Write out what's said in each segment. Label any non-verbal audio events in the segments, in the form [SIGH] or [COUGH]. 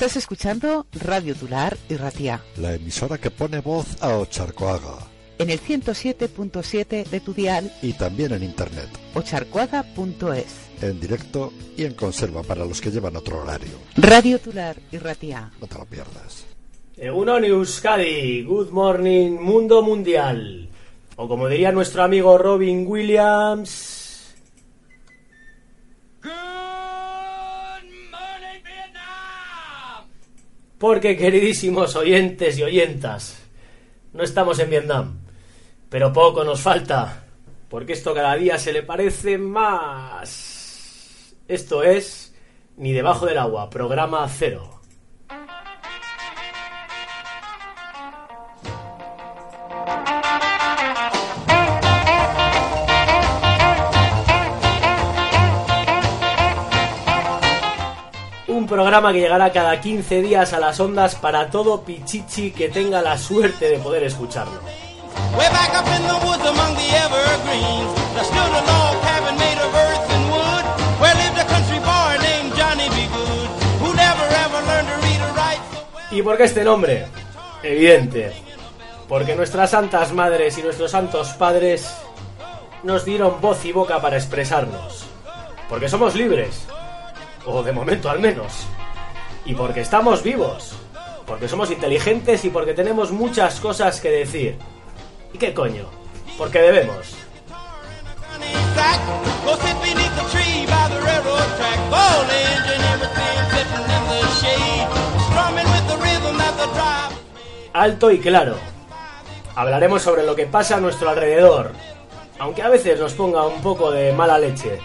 Estás escuchando Radio Tular y Ratia La emisora que pone voz a Ocharcoaga. en el 107.7 de tu dial Y también en internet, ocharcoaga.es. en directo y en conserva para los que llevan otro horario. Radio Tular y Ratia. No te lo pierdas. Egunon Euskadi, Good Morning Mundo Mundial. O como diría nuestro amigo Robin Williams. Porque queridísimos oyentes y oyentas, no estamos en Vietnam, pero poco nos falta, porque esto cada día se le parece más. Esto es Ni debajo del agua, programa cero. Programa que llegará cada 15 días a las ondas para todo pichichi que tenga la suerte de poder escucharlo. ¿Y por qué este nombre? Evidente. Porque nuestras santas madres y nuestros santos padres nos dieron voz y boca para expresarnos. Porque somos libres. O de momento al menos. Y porque estamos vivos. Porque somos inteligentes y porque tenemos muchas cosas que decir. ¿Y qué coño? Porque debemos. Alto y claro. Hablaremos sobre lo que pasa a nuestro alrededor, aunque a veces nos ponga un poco de mala leche.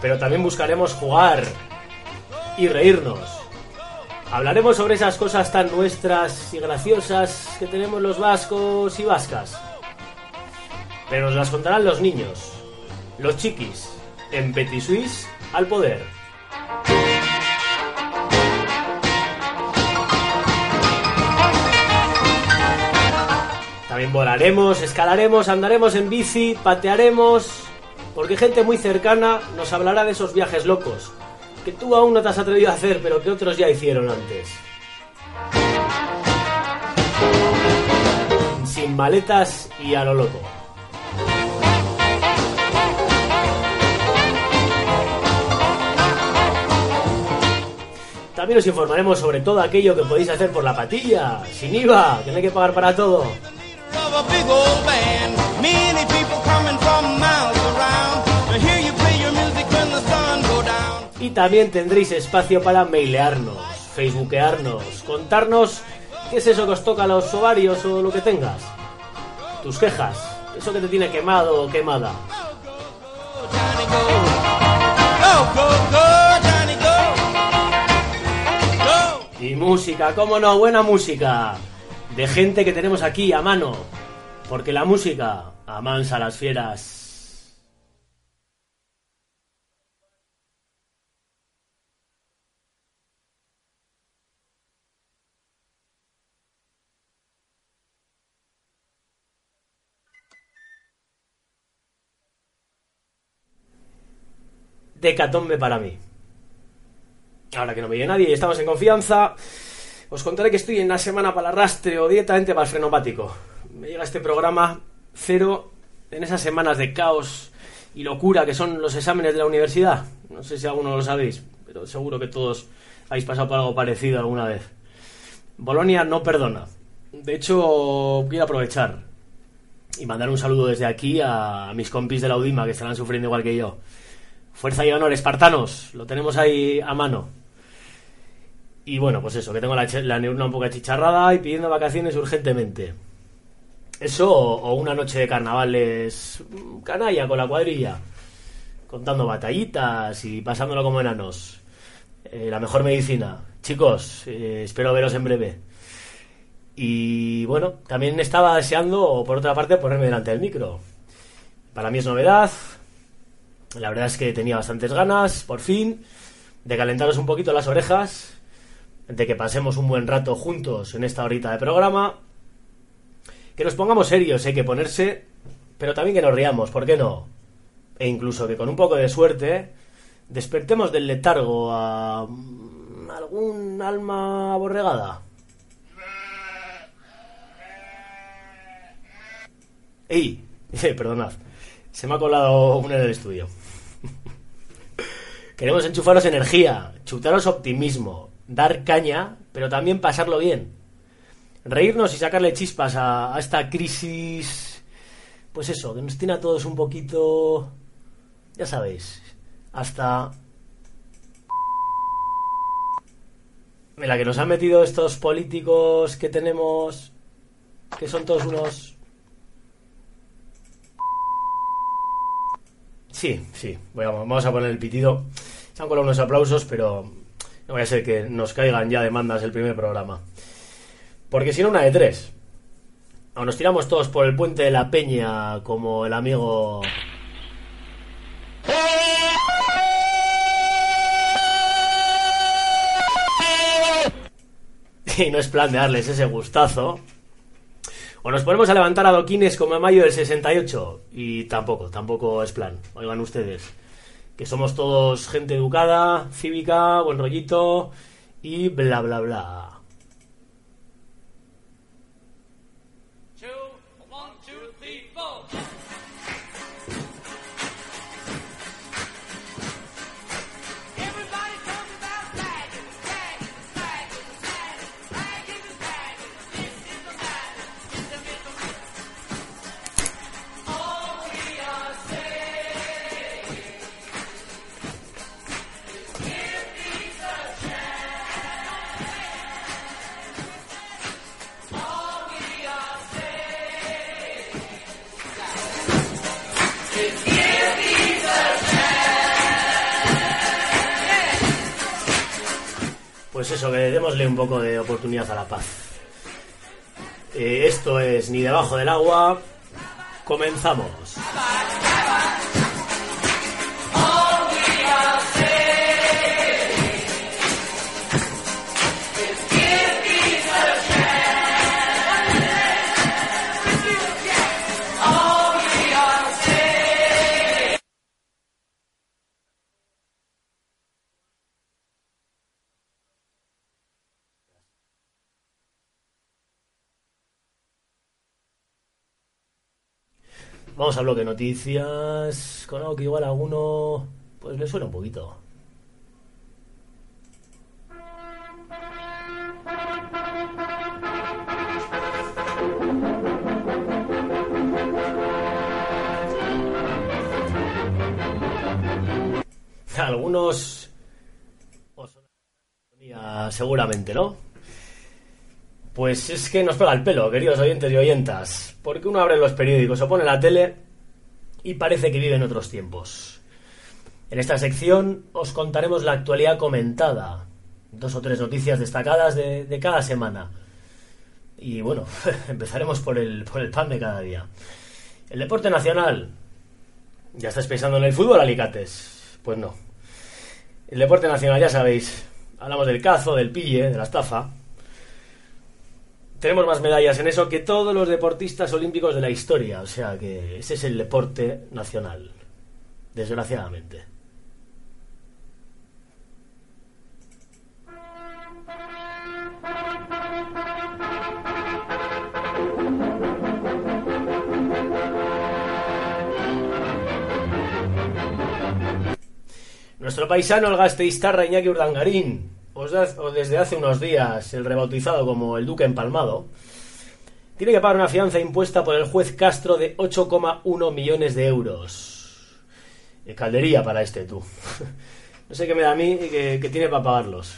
Pero también buscaremos jugar y reírnos. Hablaremos sobre esas cosas tan nuestras y graciosas que tenemos los vascos y vascas. Pero nos las contarán los niños, los chiquis, en Petit Suisse al poder. También volaremos, escalaremos, andaremos en bici, patearemos, porque gente muy cercana nos hablará de esos viajes locos, que tú aún no te has atrevido a hacer, pero que otros ya hicieron antes. Sin maletas y a lo loco. También os informaremos sobre todo aquello que podéis hacer por la patilla, sin IVA, que no hay que pagar para todo. También tendréis espacio para mailearnos, facebookearnos, contarnos qué es eso que os toca los ovarios o lo que tengas. Tus quejas, eso que te tiene quemado o quemada. Y música, cómo no, buena música. De gente que tenemos aquí a mano. Porque la música amansa a las fieras. Decatombe para mí. Ahora que no me oye nadie y estamos en confianza, os contaré que estoy en la semana para el arrastre o directamente para el frenopático. Me llega este programa cero en esas semanas de caos y locura que son los exámenes de la universidad. No sé si alguno lo sabéis, pero seguro que todos habéis pasado por algo parecido alguna vez. Bolonia no perdona. De hecho, quiero aprovechar y mandar un saludo desde aquí a mis compis de la Udima que estarán sufriendo igual que yo. Fuerza y honor, espartanos, lo tenemos ahí a mano. Y bueno, pues eso, que tengo la, neurona un poco achicharrada y pidiendo vacaciones urgentemente. Eso o, o una noche de carnavales mm, canalla con la cuadrilla, contando batallitas y pasándolo como enanos. Eh, la mejor medicina. Chicos, eh, espero veros en breve. Y bueno, también estaba deseando, por otra parte, ponerme delante del micro. Para mí es novedad. La verdad es que tenía bastantes ganas, por fin, de calentaros un poquito las orejas, de que pasemos un buen rato juntos en esta horita de programa. Que nos pongamos serios, hay que ponerse, pero también que nos riamos, ¿por qué no? E incluso que con un poco de suerte despertemos del letargo a mm, algún alma aborregada. ¡Ey! [LAUGHS] Perdonad, se me ha colado uno en el estudio. Queremos enchufaros energía, chutaros optimismo, dar caña, pero también pasarlo bien. Reírnos y sacarle chispas a, esta crisis. Pues eso, que nos tiene a todos un poquito. Ya sabéis, hasta. En la que nos han metido estos políticos que tenemos. que son todos unos. Sí, sí, vamos a poner el pitido. Se han colado unos aplausos, pero no voy a ser que nos caigan ya demandas el primer programa. Porque si no, una de tres. O nos tiramos todos por el puente de la peña como el amigo... [LAUGHS] Y no es plan de darles ese gustazo. O nos ponemos a levantar adoquines como en mayo del 68. Y tampoco, tampoco es plan. Oigan ustedes. Que somos todos gente educada, cívica, buen rollito y bla bla bla. Pues eso, que démosle un poco de oportunidad a la paz. Eh, esto es Ni debajo del agua. Comenzamos. Vamos al bloque noticias. Con algo que igual a pues le suena un poquito. Algunos seguramente, ¿no? Pues es que nos pega el pelo, queridos oyentes y oyentas, porque uno abre los periódicos o pone la tele y parece que vive en otros tiempos. En esta sección os contaremos la actualidad comentada, dos o tres noticias destacadas de, de cada semana. Y bueno, [LAUGHS] empezaremos por el, por el pan de cada día. El deporte nacional. ¿Ya estáis pensando en el fútbol, alicates? Pues no. El deporte nacional, ya sabéis, hablamos del cazo, del pille, de la estafa. Tenemos más medallas en eso que todos los deportistas olímpicos de la historia. O sea que ese es el deporte nacional. Desgraciadamente. Nuestro paisano, el gasteiztarra Iñaki Urdangarín, o desde hace unos días el rebautizado como el Duque Empalmado, tiene que pagar una fianza impuesta por el juez Castro de 8,1 millones de euros. Eh, caldería para este, tú. [LAUGHS] No sé qué me da a mí que, que tiene para pagarlos.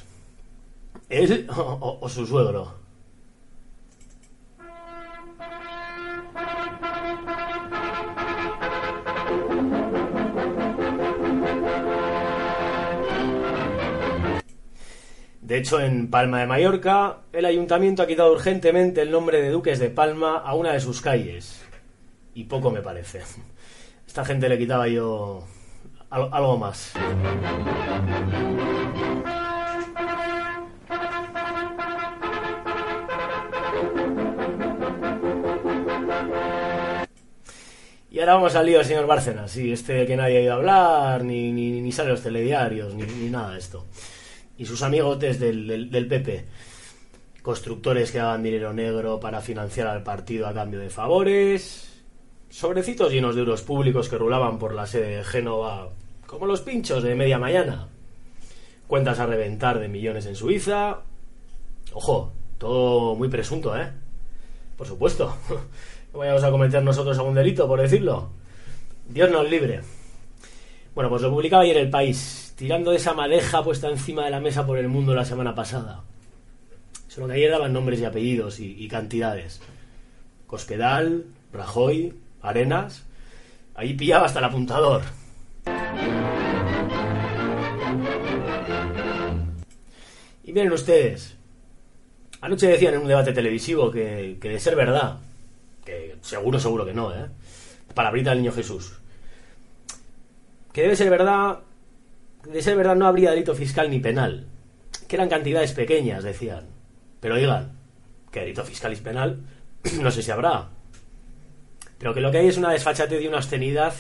¿Él o- o su suegro? De hecho, en Palma de Mallorca, el ayuntamiento ha quitado urgentemente el nombre de Duques de Palma a una de sus calles. Y poco me parece. Esta gente le quitaba yo al- algo más. Y ahora vamos al lío, señor Bárcenas. Sí, este que nadie ha ido a hablar, ni, ni, sale los telediarios, ni, ni nada de esto. Y sus amigotes del, del, del PP. Constructores que daban dinero negro para financiar al partido a cambio de favores. Sobrecitos llenos de euros públicos que rulaban por la sede de Génova, como los pinchos de media mañana. Cuentas a reventar de millones en Suiza. Ojo, todo muy presunto, ¿eh? Por supuesto. [LAUGHS] Vayamos a cometer nosotros algún delito, por decirlo. Dios nos libre. Bueno, pues lo publicaba ayer el país, tirando de esa madeja puesta encima de la mesa por el mundo la semana pasada. Solo que ayer daban nombres y apellidos y, cantidades. Cospedal, Rajoy, Arenas. Ahí pillaba hasta el apuntador. Y miren ustedes, anoche decían en un debate televisivo que, que de ser verdad, que seguro, seguro que no, ¿eh? Palabrita del niño Jesús. Que debe ser verdad, de ser verdad no habría delito fiscal ni penal. Que eran cantidades pequeñas, decían. Pero digan, que delito fiscal y penal [CLEARS THROAT] no sé si habrá. Pero que lo que hay es una desfachatez y una obscenidad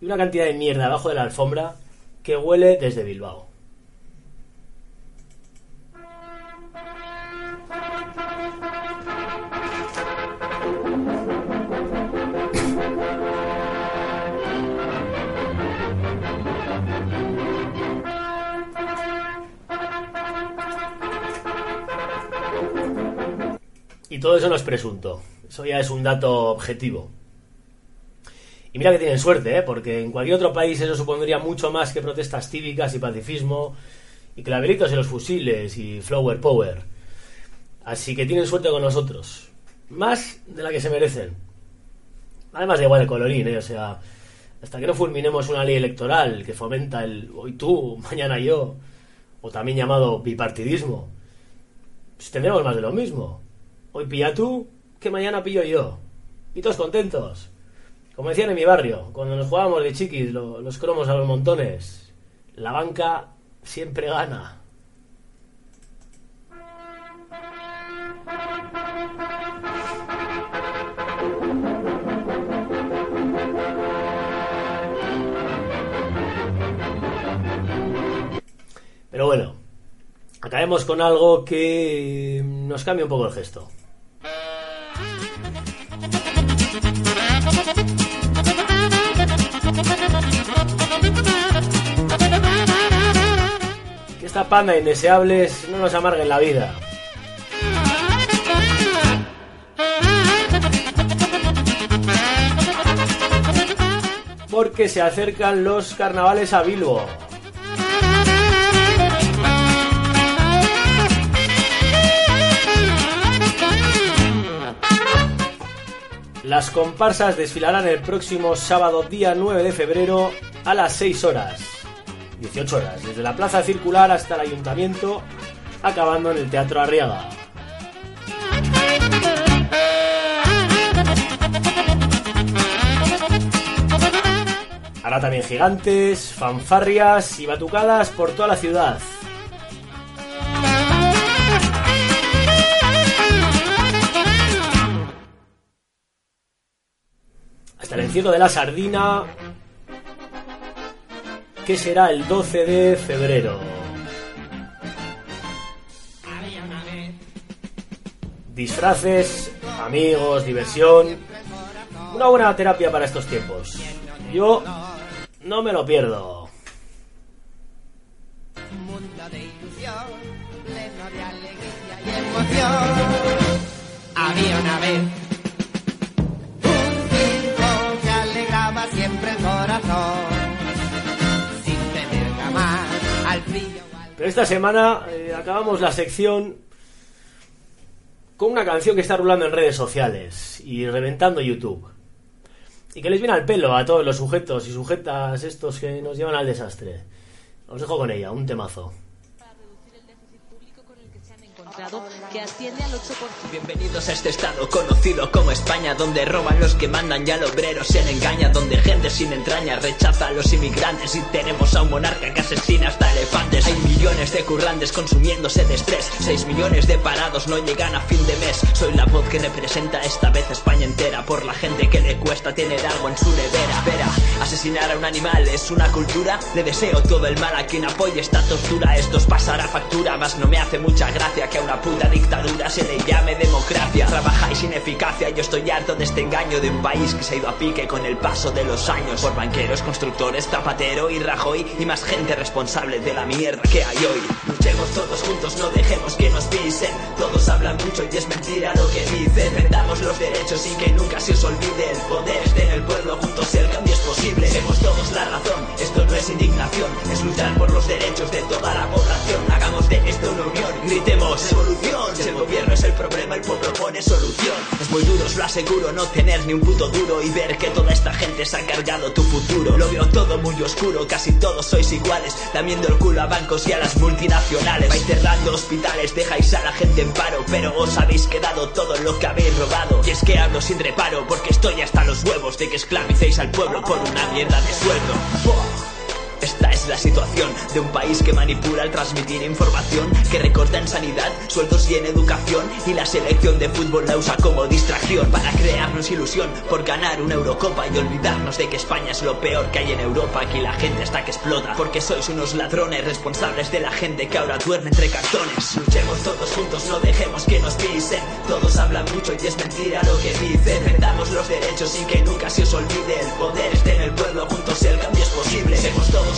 y una cantidad de mierda abajo de la alfombra que huele desde Bilbao. Y todo eso no es presunto. Eso ya es un dato objetivo. Y mira que tienen suerte, ¿eh? porque en cualquier otro país eso supondría mucho más que protestas cívicas y pacifismo y claveritos en los fusiles y flower power. Así que tienen suerte con nosotros. Más de la que se merecen. Además de igual el colorín, ¿eh? O sea, hasta que no fulminemos una ley electoral que fomenta el hoy tú, mañana yo, o también llamado bipartidismo, pues tendremos más de lo mismo. Hoy pilla tú, que mañana pillo yo. Y todos contentos. Como decían en mi barrio, cuando nos jugábamos de chiquis lo- los cromos a los montones, la banca siempre gana. Pero bueno, acabemos con algo que nos cambia un poco el gesto. Que esta panda de indeseables no nos amarguen la vida. Porque se acercan los carnavales a Bilbo. Las comparsas desfilarán el próximo sábado día 9 de febrero a las 6 horas. 18 horas, desde la plaza circular hasta el ayuntamiento, acabando en el Teatro Arriaga. Hará también gigantes, fanfarrias y batucadas por toda la ciudad. Hasta el encierro de la sardina, que será el 12 de febrero. Disfraces, amigos, diversión. Una buena terapia para estos tiempos. Yo no me lo pierdo. mundo de ilusión, pleno de alegría y emoción. Había una vez siempre corazón, sin tener jamás al frío. o al- Pero esta semana eh, acabamos la sección con una canción que está rulando en redes sociales y reventando YouTube. Y que les viene al pelo a todos los sujetos y sujetas estos que nos llevan al desastre. Os dejo con ella, un temazo. Que asciende al 8%. Bienvenidos a este estado conocido como España, donde roban los que mandan y al obrero se le engaña, donde gente sin entraña rechaza a los inmigrantes y tenemos a un monarca que asesina hasta elefantes. Hay millones de currantes consumiéndose de estrés, 6 millones de parados no llegan a fin de mes. Soy la voz que representa esta vez España entera por la gente que le cuesta tener algo en su nevera. Vera, asesinar a un animal es una cultura. Le deseo todo el mal a quien apoye esta tortura. Esto os pasará factura, más no me hace mucha gracia que una puta dictadura se le llame democracia. Trabajáis sin eficacia, yo estoy harto de este engaño de un país que se ha ido a pique con el paso de los años. Por banqueros, constructores, Zapatero y Rajoy y más gente responsable de la mierda que hay hoy. Luchemos todos juntos, no dejemos que nos pisen. Todos hablan mucho y es mentira lo que dicen. Defendamos los derechos y que nunca se os olvide el poder. En el pueblo, juntos el cambio es posible. Hemos todos la razón, esto no es indignación, es luchar por los derechos de toda la población. Hagamos de esto una unión, gritemos Si el gobierno es el problema, el pueblo pone solución. Es muy duro, os lo aseguro, no tener ni un puto duro y ver que toda esta gente se ha cargado tu futuro. Lo veo todo muy oscuro, casi todos sois iguales, lamiendo el culo a bancos y a las multinacionales. Vais cerrando hospitales, dejáis a la gente en paro, pero os habéis quedado todo lo que habéis robado. Y es que hablo sin reparo, porque estoy hasta los huevos de que esclavicéis al pueblo por una mierda de sueldo. Esta es la situación de un país que manipula al transmitir información, que recorta en sanidad, sueldos y en educación, y la selección de fútbol la usa como distracción para crearnos ilusión por ganar una Eurocopa y olvidarnos de que España es lo peor que hay en Europa. Aquí la gente está que explota, porque sois unos ladrones responsables de la gente que ahora duerme entre cartones. Luchemos todos juntos, no dejemos que nos pisen. Todos hablan mucho y es mentira lo que dicen. Defendamos los derechos sin que nunca se os olvide. El poder esté en el pueblo, juntos el cambio es posible.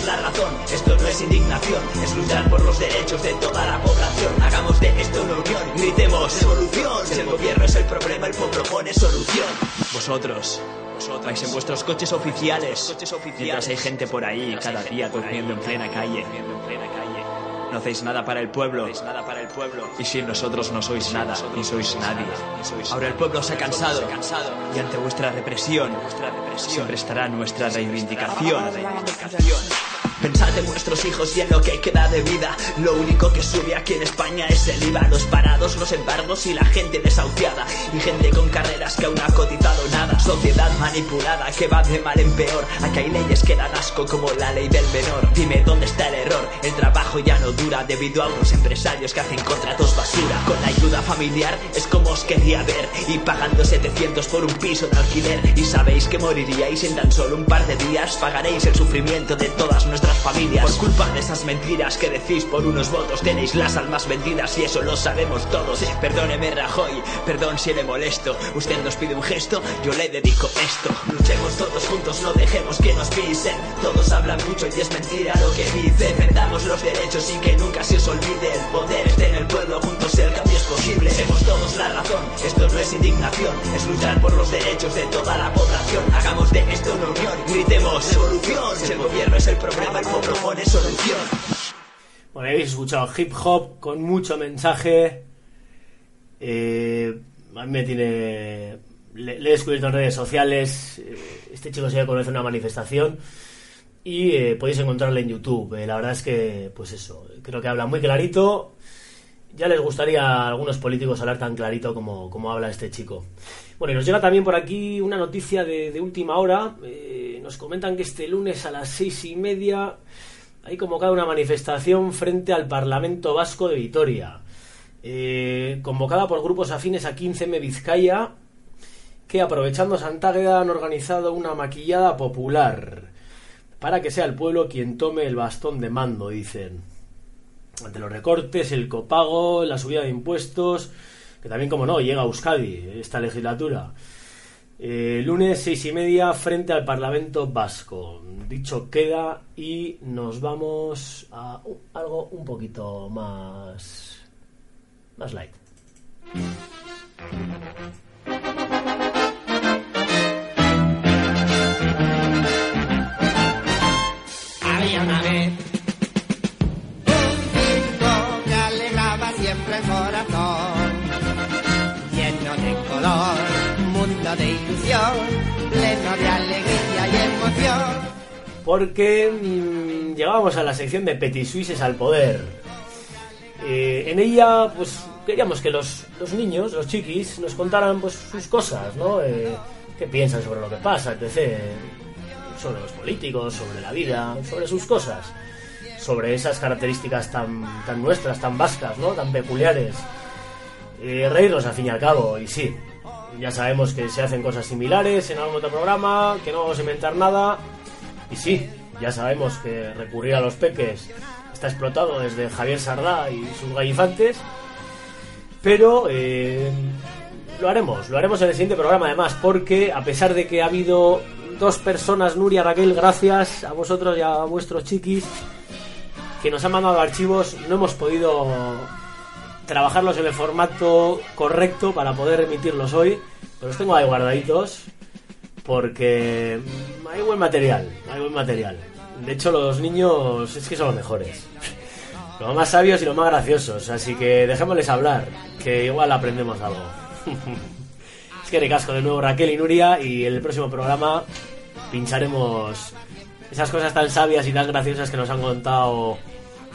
La razón, esto no es indignación, es luchar por los derechos de toda la población. Hagamos de esto una unión, gritemos revolución. Si el gobierno es el problema, el pueblo pone solución. Vosotros. Vosotros vais en vuestros coches oficiales, mientras hay gente por ahí cada día durmiendo en plena calle. No hacéis nada para el pueblo. Y sin nosotros no sois nada, ni sois nadie. Ahora el pueblo se ha cansado. Y ante vuestra represión, siempre estará nuestra reivindicación. Pensad en vuestros hijos y en lo que queda de vida. Lo único que sube aquí en España es el IVA, los parados, los embargos y la gente desahuciada. Y gente con carreras que aún ha cotizado nada. Sociedad manipulada que va de mal en peor. Aquí hay leyes que dan asco como la ley del menor. Dime dónde está el error. El trabajo ya no dura debido a unos empresarios que hacen contratos basura. Con la ayuda familiar es como os quería ver. Y pagando 700 por un piso de alquiler. Y sabéis que moriríais en tan solo un par de días. Pagaréis el sufrimiento de todas nuestras familias. Por culpa de esas mentiras que decís por unos votos, tenéis las almas vendidas y eso lo sabemos todos. Perdóneme, Rajoy, perdón si le molesto. Usted nos pide un gesto, yo le dedico esto. Luchemos todos juntos, no dejemos que nos pisen. Todos hablan mucho y es mentira lo que dicen. Defendamos los derechos sin que nunca se os olvide. El poder está en el pueblo, juntos el cambio es posible. Hemos todos la razón, esto no es indignación, es luchar por los derechos de toda la población. Hagamos de esto una unión, gritemos revolución. Si el gobierno es el problema, el pueblo pone solución. Bueno, habéis escuchado hip hop con mucho mensaje. Eh, a mí me tiene. Le, le he descubierto en redes sociales. eh, Este chico se conoce una manifestación. Y eh, podéis encontrarle en YouTube. Eh, la verdad es que, pues eso, creo que habla muy clarito. Ya les gustaría a algunos políticos hablar tan clarito como, como habla este chico. Bueno, y nos llega también por aquí una noticia de, última hora. Eh, nos comentan que este lunes a las seis y media hay convocada una manifestación frente al Parlamento Vasco de Vitoria. Eh, convocada por grupos afines a 15M Vizcaya, que aprovechando Santágueda han organizado una maquillada popular para que sea el pueblo quien tome el bastón de mando, dicen. Ante los recortes, el copago, la subida de impuestos, que también, como no, llega a Euskadi esta legislatura. Eh, lunes seis y media frente al Parlamento Vasco. Dicho queda y nos vamos a algo un poquito más más light. Porque mm, llegábamos a la sección de Petit Suisses al poder. Eh, en ella, pues queríamos que los, los niños, los chiquis, nos contaran pues sus cosas, ¿no? Eh, qué piensan sobre lo que pasa, etc. Sobre los políticos, sobre la vida, sobre sus cosas. Sobre esas características tan, tan nuestras, tan vascas, ¿no? Tan peculiares. Eh, reírnos al fin y al cabo, y sí. Ya sabemos que se hacen cosas similares en algún otro programa, que no vamos a inventar nada. Y sí, ya sabemos que recurrir a los peques está explotado desde Javier Sardá y sus gallifantes. Pero eh, lo haremos, lo haremos en el siguiente programa además, porque a pesar de que ha habido dos personas, Nuria, Raquel, gracias a vosotros y a vuestros chiquis, que nos han mandado archivos, no hemos podido trabajarlos en el formato correcto para poder emitirlos hoy, pero los tengo ahí guardaditos porque hay buen material, hay buen material. De hecho, los niños es que son los mejores. [LAUGHS] Los más sabios y los más graciosos, así que dejémosles hablar, que igual aprendemos algo. [LAUGHS] es que recasco de nuevo Raquel y Nuria y en el próximo programa pincharemos esas cosas tan sabias y tan graciosas que nos han contado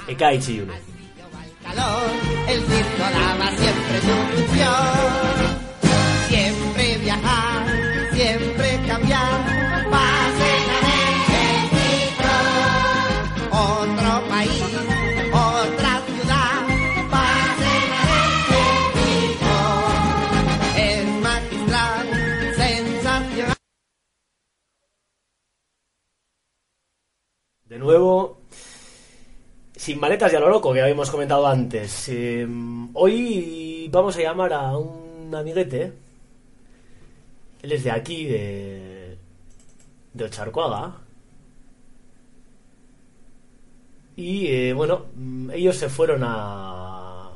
Eka y Chiyune el circo daba siempre su función. Siempre viajar, siempre cambiar, pasen a México. Otro país, otra ciudad, pasen a México. Es magistral, sensacional. De nuevo, sin maletas y a lo loco que habíamos comentado antes. Eh, hoy vamos a llamar a un amiguete. Él es de aquí, de, de Ocharcoaga. Y eh, bueno, mm, ellos se fueron a...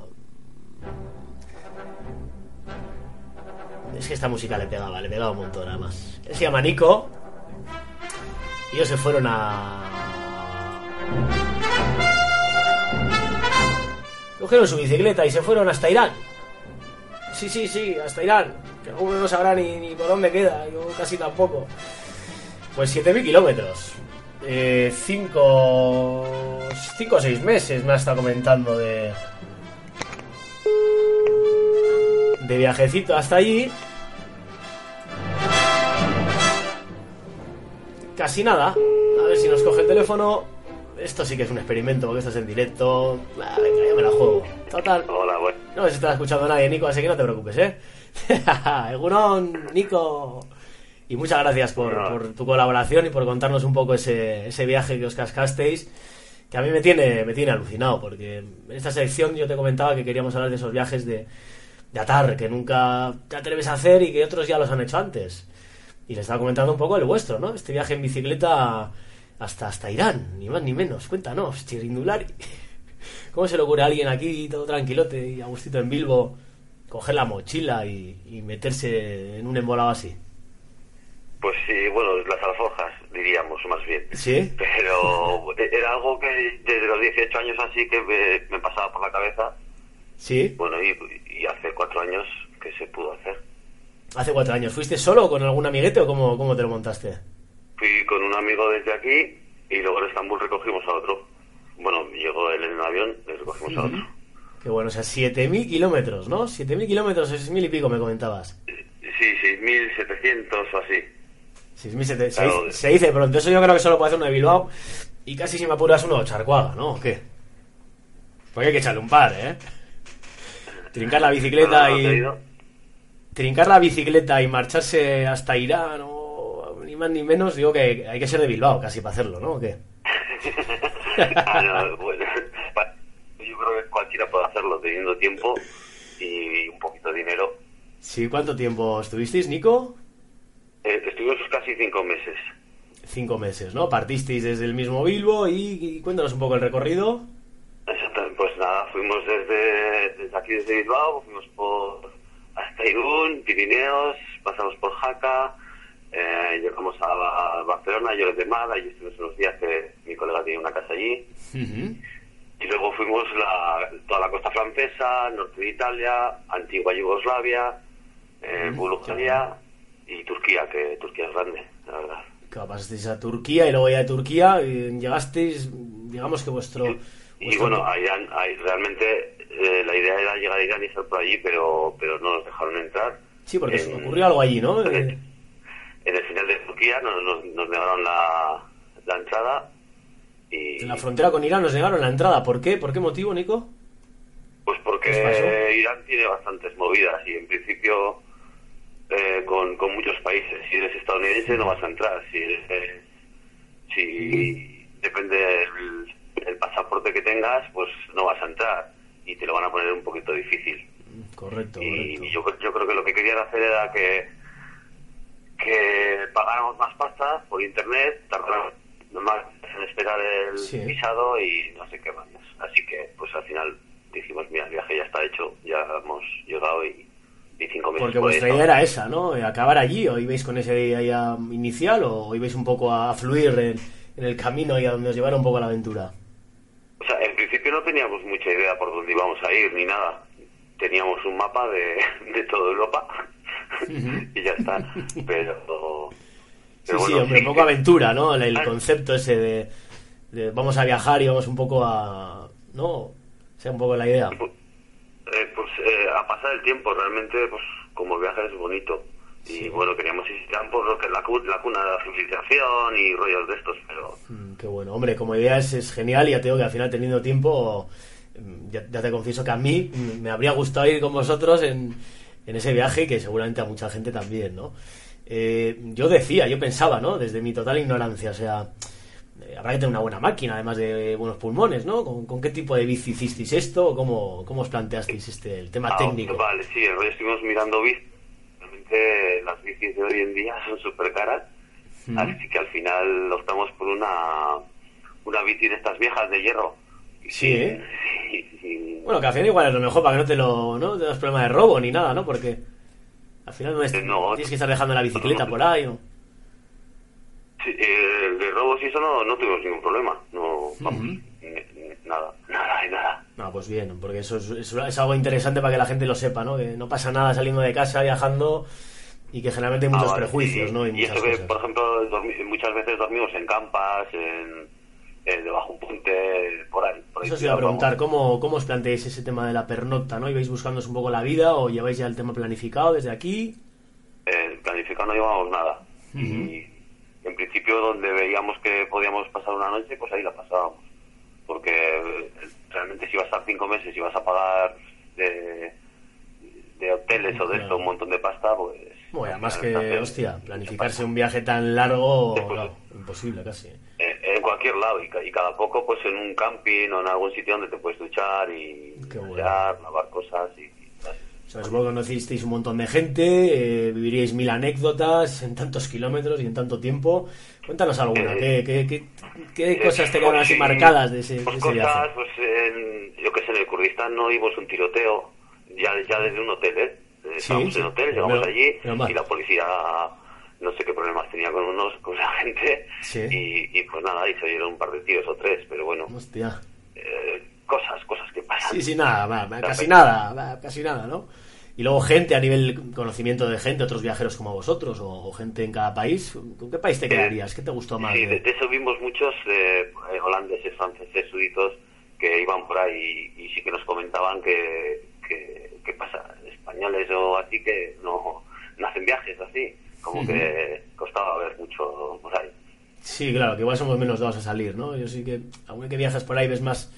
Es que esta música le pegaba, le pegaba un montón además. Él se llama Nico. Ellos se fueron a... Cogieron su bicicleta y se fueron hasta Irán. Sí, sí, sí, hasta Irán. Que alguno no sabrá ni, ni por dónde queda, yo casi tampoco. Pues 7.000 kilómetros. 5 o 6 meses me ha estado comentando de. de viajecito hasta allí. Casi nada. A ver si nos coge el teléfono. Esto sí que es un experimento porque esto es en directo. Ah, venga, ya me la juego. Total. Hola, bueno. No se está escuchando nadie, Nico, así que no te preocupes, ¿eh? [LAUGHS] Egunon, Nico. Y muchas gracias por, No. por tu colaboración y por contarnos un poco ese, ese viaje que os cascasteis. Que a mí me tiene, me tiene alucinado, porque en esta sección yo te comentaba que queríamos hablar de esos viajes de, de atar que nunca te atreves a hacer y que otros ya los han hecho antes. Y le estaba comentando un poco el vuestro, ¿no? Este viaje en bicicleta hasta, hasta Irán, ni más ni menos. Cuéntanos, Chirindulari. [LAUGHS] ¿Cómo se le ocurre a alguien aquí, todo tranquilote y a gustito en Bilbo, coger la mochila y, y meterse en un embolado así? Pues sí, bueno, las alforjas, diríamos, más bien. ¿Sí? [LAUGHS] Pero era algo que desde los 18 años así que me, me pasaba por la cabeza. ¿Sí? Bueno, y, y hace cuatro años que se pudo hacer. Hace cuatro años. ¿Fuiste solo o con algún amiguete o cómo, cómo te lo montaste? Fui con un amigo desde aquí y luego en Estambul recogimos a otro. Bueno, llegó él en el avión y recogimos a otro. Que bueno, o sea, 7.000 kilómetros, ¿no? 7.000 kilómetros, 6.000 y pico me comentabas. Sí, 6.700 o así. 6.700. Se, Claro. dice- se dice pronto. Eso yo creo que solo puede hacer uno de Bilbao. Y casi si me apuras uno de Charcuaga, ¿no? ¿O qué? Porque hay que echarle un par, ¿eh? Trincar la bicicleta No, no, no he y... Trincar la bicicleta y marcharse hasta Irán o más ni menos, digo que hay que ser de Bilbao casi para hacerlo, ¿no? ¿O qué? [LAUGHS] Ah, no, bueno, pa- yo creo que cualquiera puede hacerlo teniendo tiempo y un poquito de dinero. Sí, ¿cuánto tiempo estuvisteis, Nico? Eh, estuvimos casi cinco meses. Cinco meses, ¿no? Partisteis desde el mismo Bilbo y, y cuéntanos un poco el recorrido. Exactamente, Pues nada, fuimos desde, desde aquí, desde Bilbao, fuimos por hasta Irún, Pirineos, pasamos por Jaca, eh, llegamos a, Barcelona, Lloret de Mar, allí estuvimos unos días que mi colega tenía una casa allí. Y luego fuimos la, toda la costa francesa, norte de Italia, antigua Yugoslavia, eh, Bulgaria y Turquía, que Turquía es grande, la verdad. Que pasasteis a Turquía y luego ya de Turquía eh, llegasteis, digamos que vuestro... Y vuestro- bueno, a Irán, a- realmente eh, la idea era llegar a Irán y estar por allí, pero, pero no nos dejaron entrar. Sí, porque en, ocurrió algo allí, ¿no? [LAUGHS] en el- final de Turquía nos, nos, nos negaron la, la entrada y en la frontera con Irán nos negaron la entrada. ¿Por qué? ¿Por qué motivo, Nico? pues porque. Irán tiene bastantes movidas y en principio eh, con, con muchos países. Si eres estadounidense no vas a entrar. Si eres, si depende del el pasaporte que tengas, pues no vas a entrar y te lo van a poner un poquito difícil. Correcto, y correcto. yo, yo creo que lo que querían hacer era que que pagáramos más pasta por internet, tardáramos más en esperar el Sí. visado y no sé qué más. Así que, pues al final dijimos, mira, el viaje ya está hecho, ya hemos llegado y, y cinco meses Porque por vuestra idea era esa, ¿no? Eh, ¿Acabar allí o ibais con esa idea ya inicial o ibais un poco a fluir en, en el camino y a donde os llevara un poco la aventura? O sea, en principio no teníamos mucha idea por dónde íbamos a ir ni nada. Teníamos un mapa de, [LAUGHS] de toda Europa [LAUGHS] y ya está. Pero, [LAUGHS] Sí, pero sí, bueno, hombre, un poco aventura, ¿no? El, el concepto ese de, de vamos a viajar y vamos un poco a... ¿No? O sea, un poco la idea. Eh, pues eh, a pasar el tiempo, realmente, pues como viaje es bonito. Y bueno, queríamos ir a por lo que es la, la cuna de la civilización y rollos de estos, pero Mm, Qué bueno, hombre, como idea es, es genial y ya te digo que al final teniendo tiempo, ya, ya te confieso que a mí me habría gustado ir con vosotros en, en ese viaje que seguramente a mucha gente también, ¿no? Eh, yo decía, yo pensaba, ¿no? Desde mi total ignorancia, o sea, eh, habrá que tener una buena máquina, además de buenos pulmones, ¿no? ¿Con, con qué tipo de bici hicisteis esto? ¿O ¿Cómo, cómo os planteasteis este, el tema Ah, técnico? Vale, sí, realidad estuvimos mirando bicis. Realmente las bicis de hoy en día son súper caras. Así que al final optamos por una, una bici de estas viejas de hierro. Sí, ¿eh? Bueno, que al final igual es lo mejor para que no te lo no te das problema de robo ni nada, ¿no? Porque al final no, es, no. tienes que estar dejando la bicicleta por ahí. sí, eh, de robos y eso no, no tuvimos ningún problema. No, vamos, ni- nada, [LAUGHS] nada, nada. No, pues bien, porque eso es, es- es algo interesante para que la gente lo sepa, ¿no? Que no pasa nada saliendo de casa, viajando y que generalmente hay muchos Ah, vale, prejuicios, sí. ¿no? Y, Y muchas eso que, cosas. por ejemplo, muchas veces dormimos en campas, en, en debajo un puente, por ahí. Por ahí Eso os iba a preguntar, ¿cómo, ¿cómo os planteáis ese tema de la pernocta, ¿no? ¿Ibais buscándoos un poco la vida o lleváis ya el tema planificado desde aquí? Eh, planificado no llevábamos nada. Y en principio donde veíamos que podíamos pasar una noche, pues ahí la pasábamos. Porque eh, realmente si vas a estar cinco meses y vas a pagar de, de hoteles o de esto un montón de pasta, pues... Bueno, además que, hostia, planificarse un viaje tan largo, [LAUGHS] no, imposible casi. Eh, en cualquier lado y, y cada poco pues en un camping o en algún sitio donde te puedes duchar y duchar, lavar cosas y, O sea, supongo que conocisteis un montón de gente, eh, viviríais mil anécdotas en tantos kilómetros y en tanto tiempo. Cuéntanos alguna, ¿qué, qué, qué, qué cosas te quedan pues así sí, marcadas de ese, de pues ese viaje? cosas, pues en, yo que sé, en el Kurdistán no vimos un tiroteo, ya, ya desde un hotel, ¿eh? Estábamos sí, en hotel, llegamos allí y la policía no sé qué problemas tenía con unos, [LAUGHS] con la gente Sí. y, y pues nada, y se dieron un par de tiros o tres, pero bueno, Hostia. eh, cosas, cosas que pasan. Sí, sí, nada, va, casi nada, va, casi nada, ¿no? Y luego gente a nivel conocimiento de gente, otros viajeros como vosotros, o, o gente en cada país. ¿Con qué país te quedarías? ¿Qué te gustó más? Sí, de- eso vimos muchos eh, holandeses, franceses, súditos que iban por ahí y, sí que nos comentaban que, que, que pasa, españoles o así que no, [LAUGHS] no hacen viajes así, como que costaba ver mucho por ahí. Sí, claro, que igual somos menos dados a salir, ¿no? Yo sí que, aunque que viajas por ahí, ves más,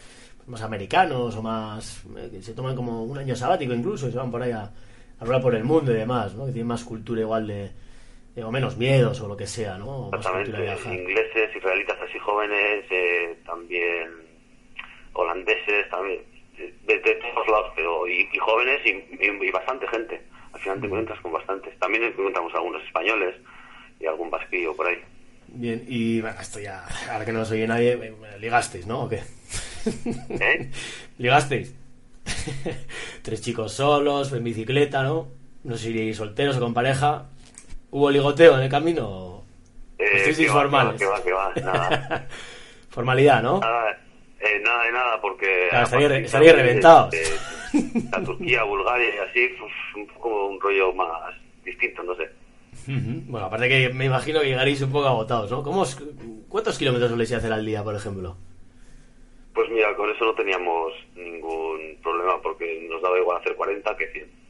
más americanos o más. eh, que se toman como un año sabático incluso y se van por ahí a, a por el mundo y demás, ¿no? Que tienen más cultura igual de. de- o menos miedos o lo que sea, ¿no? O más Exactamente, viajar. ingleses, israelitas así jóvenes, eh, también holandeses, también, de, de- de todos lados, pero y, y jóvenes y, y- y bastante gente. Al final te encuentras con bastantes. También encontramos algunos españoles y algún vasquillo por ahí. Bien, y bueno, esto ya, ahora que no nos oye nadie, ligasteis, ¿no? ¿O qué? ¿Eh? [LAUGHS] ¿Ligasteis? [LAUGHS] Tres chicos solos, en bicicleta, ¿no? No sé si iríais solteros o con pareja. ¿Hubo ligoteo en el camino? Eh, que va, formales? que va, que va, que va, [LAUGHS] nada. Formalidad, ¿no? Nada, eh, nada de nada, porque... Claro, estaría- aparte, estaría de- reventados. A Turquía, Bulgaria y así, pues, un poco un rollo más distinto, no sé. Bueno, aparte que me imagino que llegaréis un poco agotados, ¿no? ¿Cómo os- ¿Cuántos kilómetros soléis hacer al día, por ejemplo? Pues mira, con eso no teníamos ningún problema porque nos daba igual hacer 40 que 100.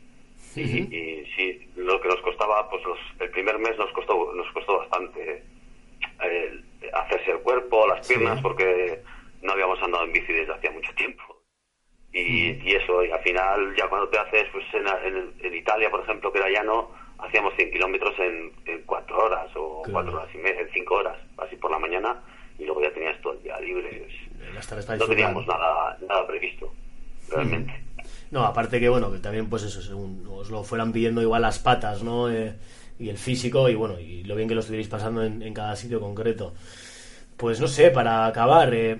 Y, y sí, lo que nos costaba, pues los- el primer mes nos costó nos costó bastante eh, hacerse el cuerpo, las piernas, Sí. porque no habíamos andado en bici desde hacía mucho tiempo. Y, y eso, y al final, ya cuando te haces, pues en, en- en Italia, por ejemplo, que era llano, hacíamos 100 kilómetros en, en 4 horas o Claro. 4 horas y media, en 5 horas, así por la mañana, y luego ya tenías todo el día libre. No teníamos nada, nada previsto, realmente. No, aparte que, bueno, que también, pues eso, según os lo fueran pidiendo igual las patas, ¿no? Eh, y el físico, y bueno, y lo bien que lo estuvierais pasando en, en cada sitio concreto. Pues no sé, para acabar, eh,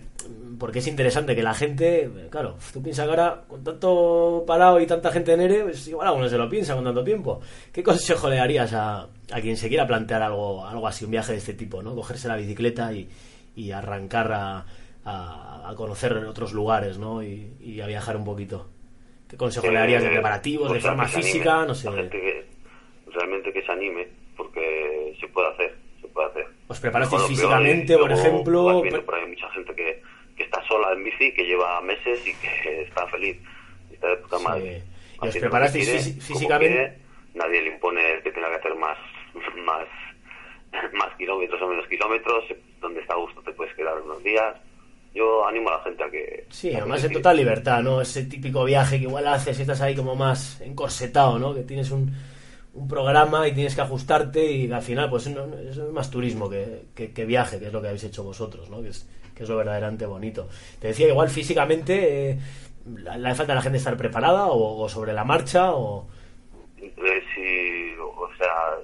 porque es interesante que la gente, claro, tú piensas que ahora, con tanto parado y tanta gente en ERE, pues igual alguno se lo piensa con tanto tiempo. ¿Qué consejo le darías a, a quien se quiera plantear algo, algo así, un viaje de este tipo, ¿no? Cogerse la bicicleta y, y arrancar a, a, a conocer otros lugares, ¿no? Y, y a viajar un poquito. ¿Qué consejo le darías de Eh, preparativos, de sea, forma anime. física? No sé. Gente que, realmente que se anime, porque se puede hacer, se puede hacer. ¿Os preparasteis Mejor o peor, físicamente, por ejemplo? por ahí mucha gente que, que está sola en bici, que lleva meses y que [LAUGHS] está feliz. Está de puta madre. ¿Y os preparasteis quiere, físicamente? quiere, nadie le impone que tenga que hacer más, [LAUGHS] más, [LAUGHS] más kilómetros o menos kilómetros. Donde está a gusto te puedes quedar unos días. Yo animo a la gente a que... Sí, a además en total libertad, ¿no? Ese típico viaje que igual haces y estás ahí como más encorsetado, ¿no? Que tienes un, un programa y tienes que ajustarte y al final pues no, es más turismo que, que- que viaje, que es lo que habéis hecho vosotros, ¿no? Que es, que es lo verdaderamente bonito. Te decía, igual físicamente eh, le le falta a la gente estar preparada o, o sobre la marcha o... Eh, si, o sea,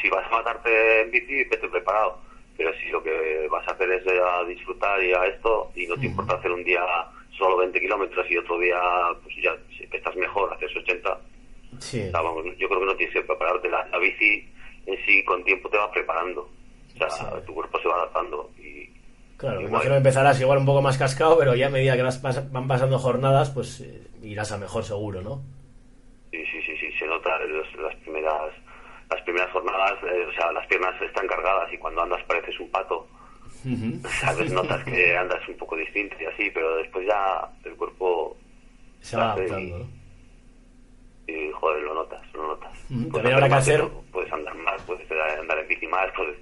si vas a matarte en bici, vete preparado. Pero si lo que vas a hacer es eh, a disfrutar y a esto, y no te importa hacer un día solo 20 kilómetros y otro día, pues ya, si estás mejor, haces 80. Sí. O sea, vamos, yo creo que no tienes que prepararte. La, la bici en sí, con tiempo te va preparando. O sea, tu cuerpo se va adaptando. Y, Claro, me imagino que empezarás igual un poco más cascado, pero ya a medida que vas pas- van pasando jornadas, pues eh, irás a mejor seguro, ¿no? Sí, sí, sí, sí, se nota los- las primeras las primeras jornadas, eh, o sea, las piernas están cargadas y cuando andas pareces un pato, ¿sabes? [LAUGHS] Notas que andas un poco distinto y así, pero después ya el cuerpo Se va adaptando, y, y, joder, lo notas, lo notas. Puedes también habrá que hacer- Puedes andar más, puedes andar en bici más, puedes...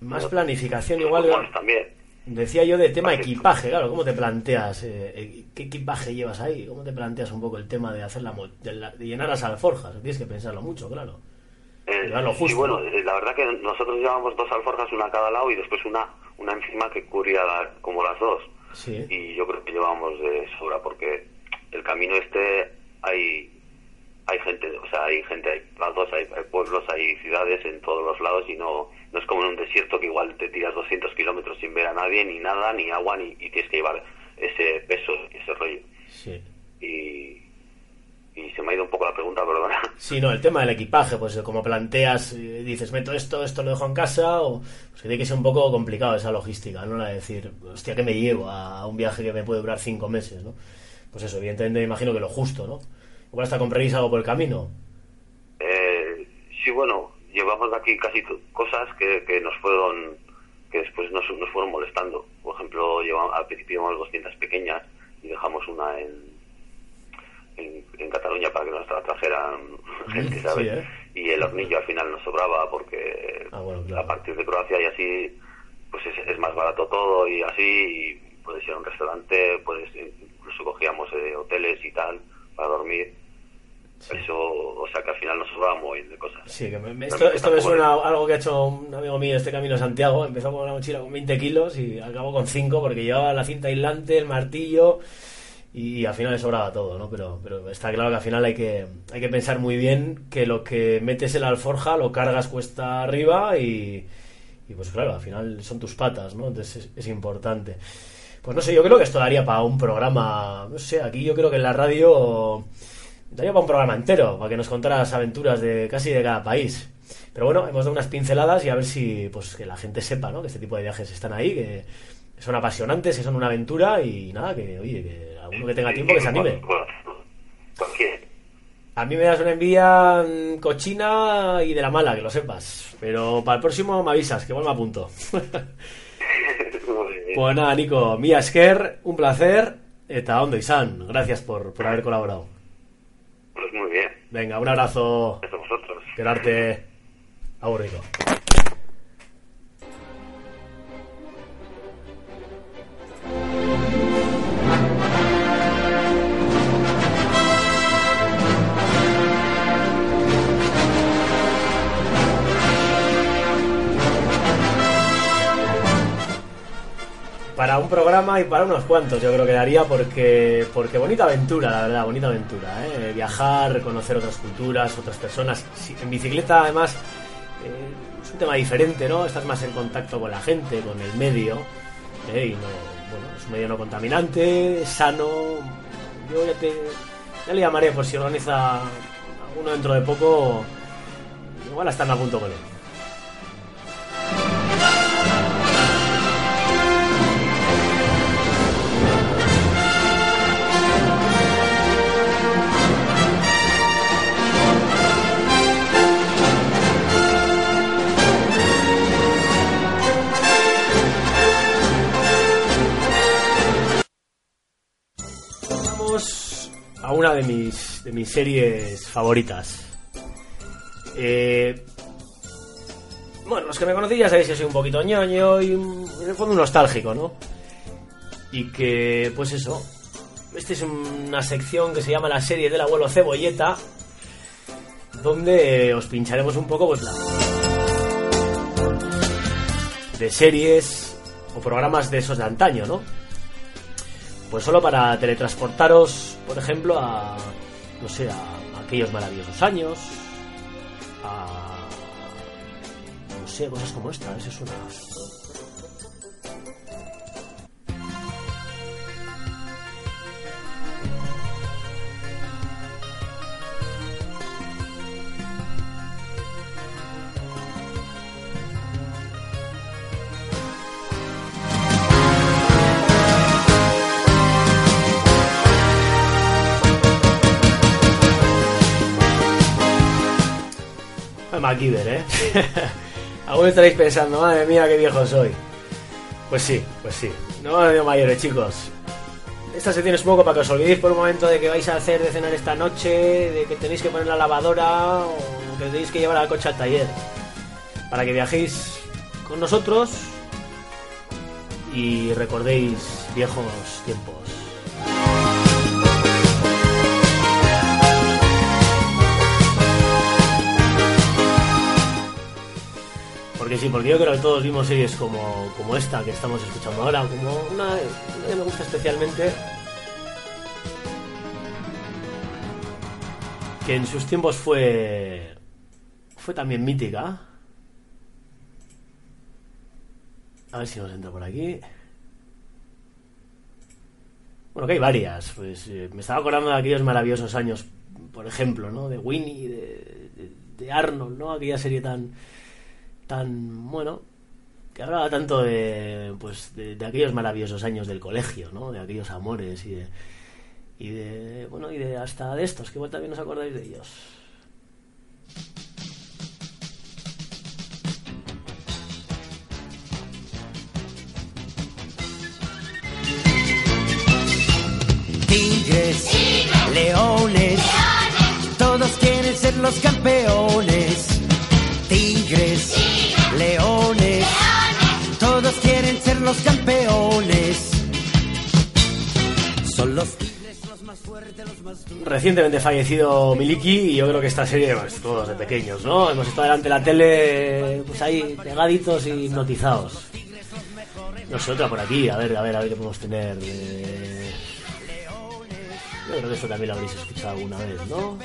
Más planificación igual. pulmones también. Decía yo de tema equipaje, claro, ¿cómo te planteas? eh, eh, ¿Qué equipaje llevas ahí? ¿Cómo te planteas un poco el tema de hacer la, de, la- de llenar las alforjas? Tienes que pensarlo mucho, claro. Eh, Llevarlo sí, justo, bueno, ¿no? eh, la verdad que nosotros llevamos dos alforjas, una a cada lado y después una una encima que cubría la- como las dos. Sí. Y yo creo que llevamos de sobra porque el camino este hay hay gente, o sea, hay gente, hay lados, hay, hay pueblos, hay ciudades en todos los lados y no no es como en un desierto que igual te tiras 200 kilómetros sin ver a nadie, ni nada, ni agua, ni y tienes que llevar ese peso, ese rollo. Sí. Y, y se me ha ido un poco la pregunta, perdona. Sí, no, el tema del equipaje, pues como planteas, eh, dices, meto esto, esto lo dejo en casa, o pues que tiene que ser un poco complicado esa logística, ¿no? La de decir, hostia, ¿qué me llevo a un viaje que me puede durar cinco meses, ¿no? Pues eso, evidentemente me imagino que lo justo, ¿no? Igual hasta compraréis algo por el camino. Sí, bueno, llevamos de aquí casi cosas que, que nos fueron, que después nos, nos fueron molestando. Por ejemplo, llevamos, al principio llevamos dos tiendas pequeñas y dejamos una en, en, en Cataluña para que nos la trajeran [LAUGHS] gente, sí, ¿sabes? ¿eh? Y el hornillo al final nos sobraba porque Ah, bueno, claro. a partir de Croacia y así, pues es, es más barato todo y así, y puedes ir a un restaurante, puedes incluso cogíamos eh, hoteles y tal para dormir. Eso, o sea que al final nos un montón de cosas. Sí, que me- esto, esto me suena a algo que ha hecho un amigo mío este camino a Santiago. Empezó con una mochila con 20 kilos y acabó con 5 porque llevaba la cinta aislante, el martillo y al final le sobraba todo, ¿no? Pero, pero está claro que al final hay que, hay que pensar muy bien que lo que metes en la alforja lo cargas cuesta arriba y, y pues claro, al final son tus patas, ¿no? Entonces es, es importante. Pues no sé, yo creo que esto daría para un programa, no sé, aquí yo creo que en la radio daría para un programa entero, para que nos contara las aventuras de casi de cada país. Pero bueno, hemos dado unas pinceladas y a ver si pues que la gente sepa, ¿no? Que este tipo de viajes están ahí, que son apasionantes, que son una aventura y nada, que oye, que alguno que tenga tiempo que se anime. A mí me das una envidia mm, cochina y de la mala, que lo sepas. Pero para el próximo me avisas, que igual me apunto. [LAUGHS] pues nada, Nico, Mía Esker, un placer. Eta ondo izan, gracias por, por haber colaborado. Pues muy bien. Venga, un abrazo. Hasta vosotros. Quedarte aburrido. Para un programa y para unos cuantos, yo creo que daría porque, porque bonita aventura, la verdad, bonita aventura. ¿eh? Viajar, conocer otras culturas, otras personas. En bicicleta, además, eh, es un tema diferente, ¿no? Estás más en contacto con la gente, con el medio. ¿eh? Y no, bueno, es un medio no contaminante, sano. Yo ya, te, ya le llamaré por si organiza alguno dentro de poco. Igual hasta me apunto con él. A una de mis, de mis series favoritas. Eh, bueno, los que me conocéis ya sabéis que soy un poquito ñoño y en el fondo nostálgico, ¿no? Y que, pues eso, esta es una sección que se llama la serie del abuelo Cebolleta, donde os pincharemos un poco pues la de series o programas de esos de antaño, ¿no? Pues solo para teletransportaros, por ejemplo, a no sé, a, a aquellos maravillosos años, a no sé, cosas como esta, esa es una MacGyver, ¿eh? [LAUGHS] Aún estaréis pensando, madre mía, qué viejo soy. Pues sí, pues sí. No de mayores, chicos. Esta sección es poco para que os olvidéis por un momento de que vais a hacer de cenar esta noche, de que tenéis que poner la lavadora o que tenéis que llevar al coche al taller. Para que viajéis con nosotros y recordéis viejos tiempos. Porque sí, porque yo creo que todos vimos series como, como esta que estamos escuchando ahora, como una, que me gusta especialmente, que en sus tiempos fue fue también mítica. A ver si nos entra por aquí. Bueno, que hay varias. Pues eh, me estaba acordando de aquellos maravillosos años, por ejemplo, ¿no? De Winnie, de, de, de Arnold, ¿no? Aquella serie tan tan bueno que hablaba tanto de pues de, aquellos maravillosos años del colegio no de aquellos amores y de bueno y de hasta de estos que igual también os acordáis de ellos Tigres, leones, todos quieren ser los campeones. Tigres, leones, todos quieren ser los campeones. Son los recientemente fallecido Miliki y yo creo que esta serie pues todos de pequeños no hemos estado delante de la tele pues ahí pegaditos y hipnotizados no sé otra por aquí a ver a ver a ver qué podemos tener eh, yo creo que esto también lo habréis escuchado alguna vez no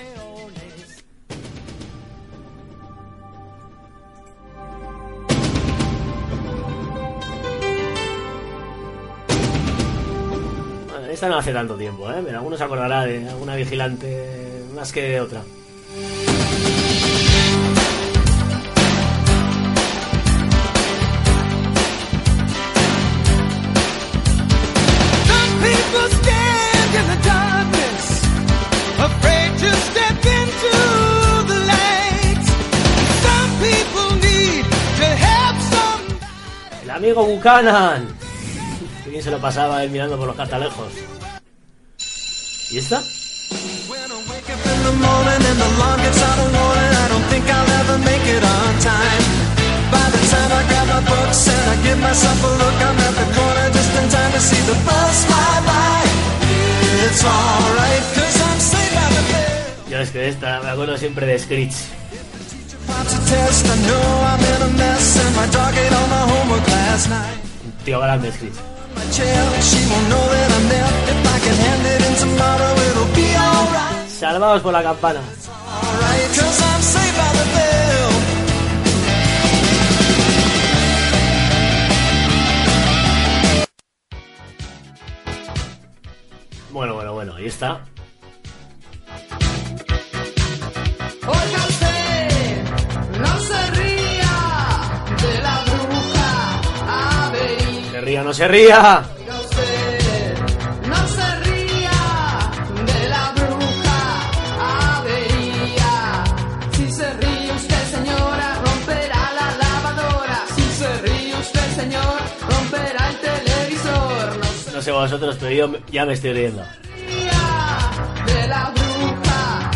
Esta no hace tanto tiempo, ¿eh? Pero alguno se acordará de alguna vigilante más que de otra. Some people stand in the darkness, afraid to step into the light. Some people need to have some. El amigo Buchanan. Qué bien se lo pasaba él mirando por los catalejos. ¿Y esta? Yo es que esta me acuerdo siempre de Screech. Un tío grande Screech. Salvados por la campana. Bueno, bueno, bueno, ahí está. No televisor. No se No sé vosotros, pero yo ya me estoy riendo. ría de la bruja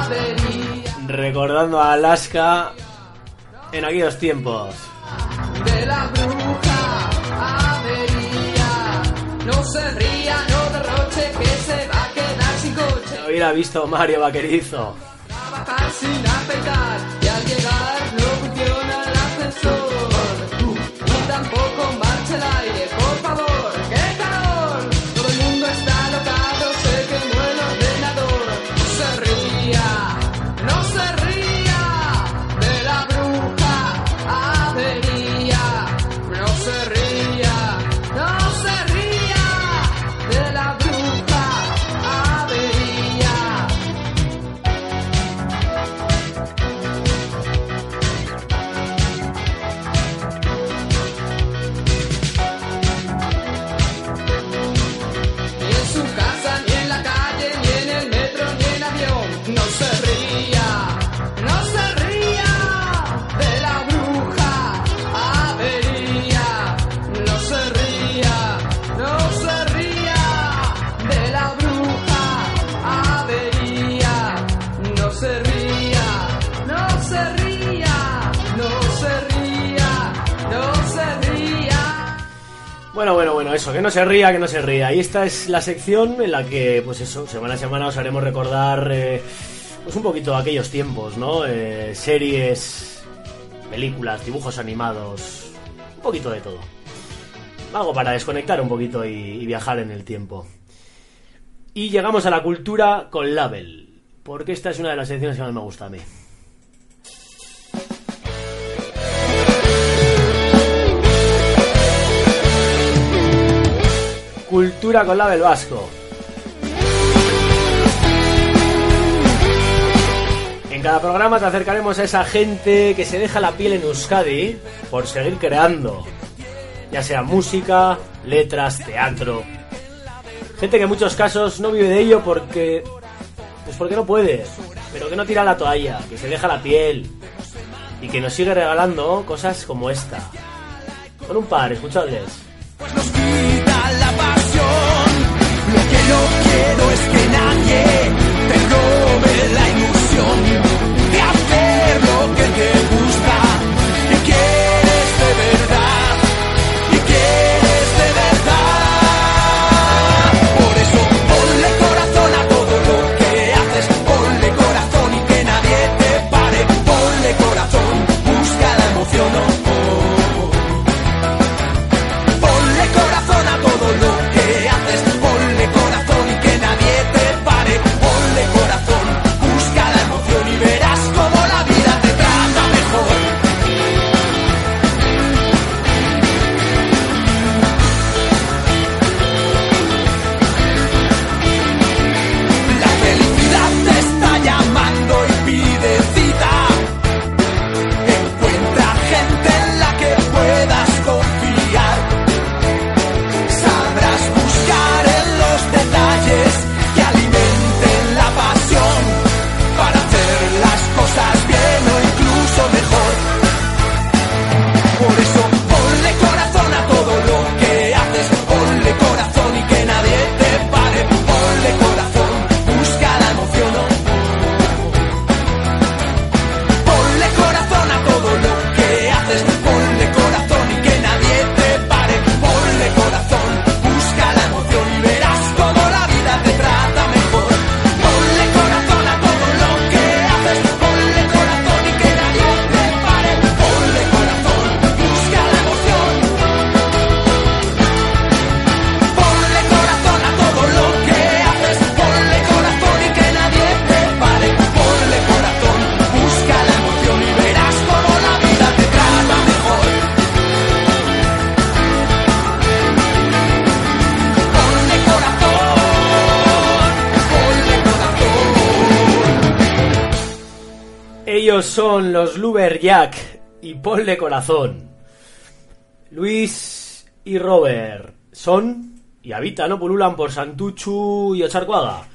avería. Recordando a Alaska en aquellos tiempos. de la hubiera visto Mario Vaquerizo. No se ría, que no se ría. Y esta es la sección en la que, pues eso, semana a semana os haremos recordar, eh, pues un poquito aquellos tiempos, ¿no? Eh, series, películas, dibujos animados, un poquito de todo. Algo para desconectar un poquito y, y viajar en el tiempo. Y llegamos a la cultura con Label, porque esta es una de las secciones que más me gusta a mí. Cultura con Label Vasco. En cada programa te acercaremos a esa gente que se deja la piel en Euskadi por seguir creando. Ya sea música, letras, teatro. Gente que en muchos casos no vive de ello porque. Pues porque no puede. Pero que no tira la toalla, que se deja la piel. Y que nos sigue regalando cosas como esta. Con un par, escuchadles. Quiero es que nadie te robe la ilusión de hacer lo que te los Jack y ponle corazón. Luis y Robert son y habitan o pululan por Santuchu y Ocharcuaga.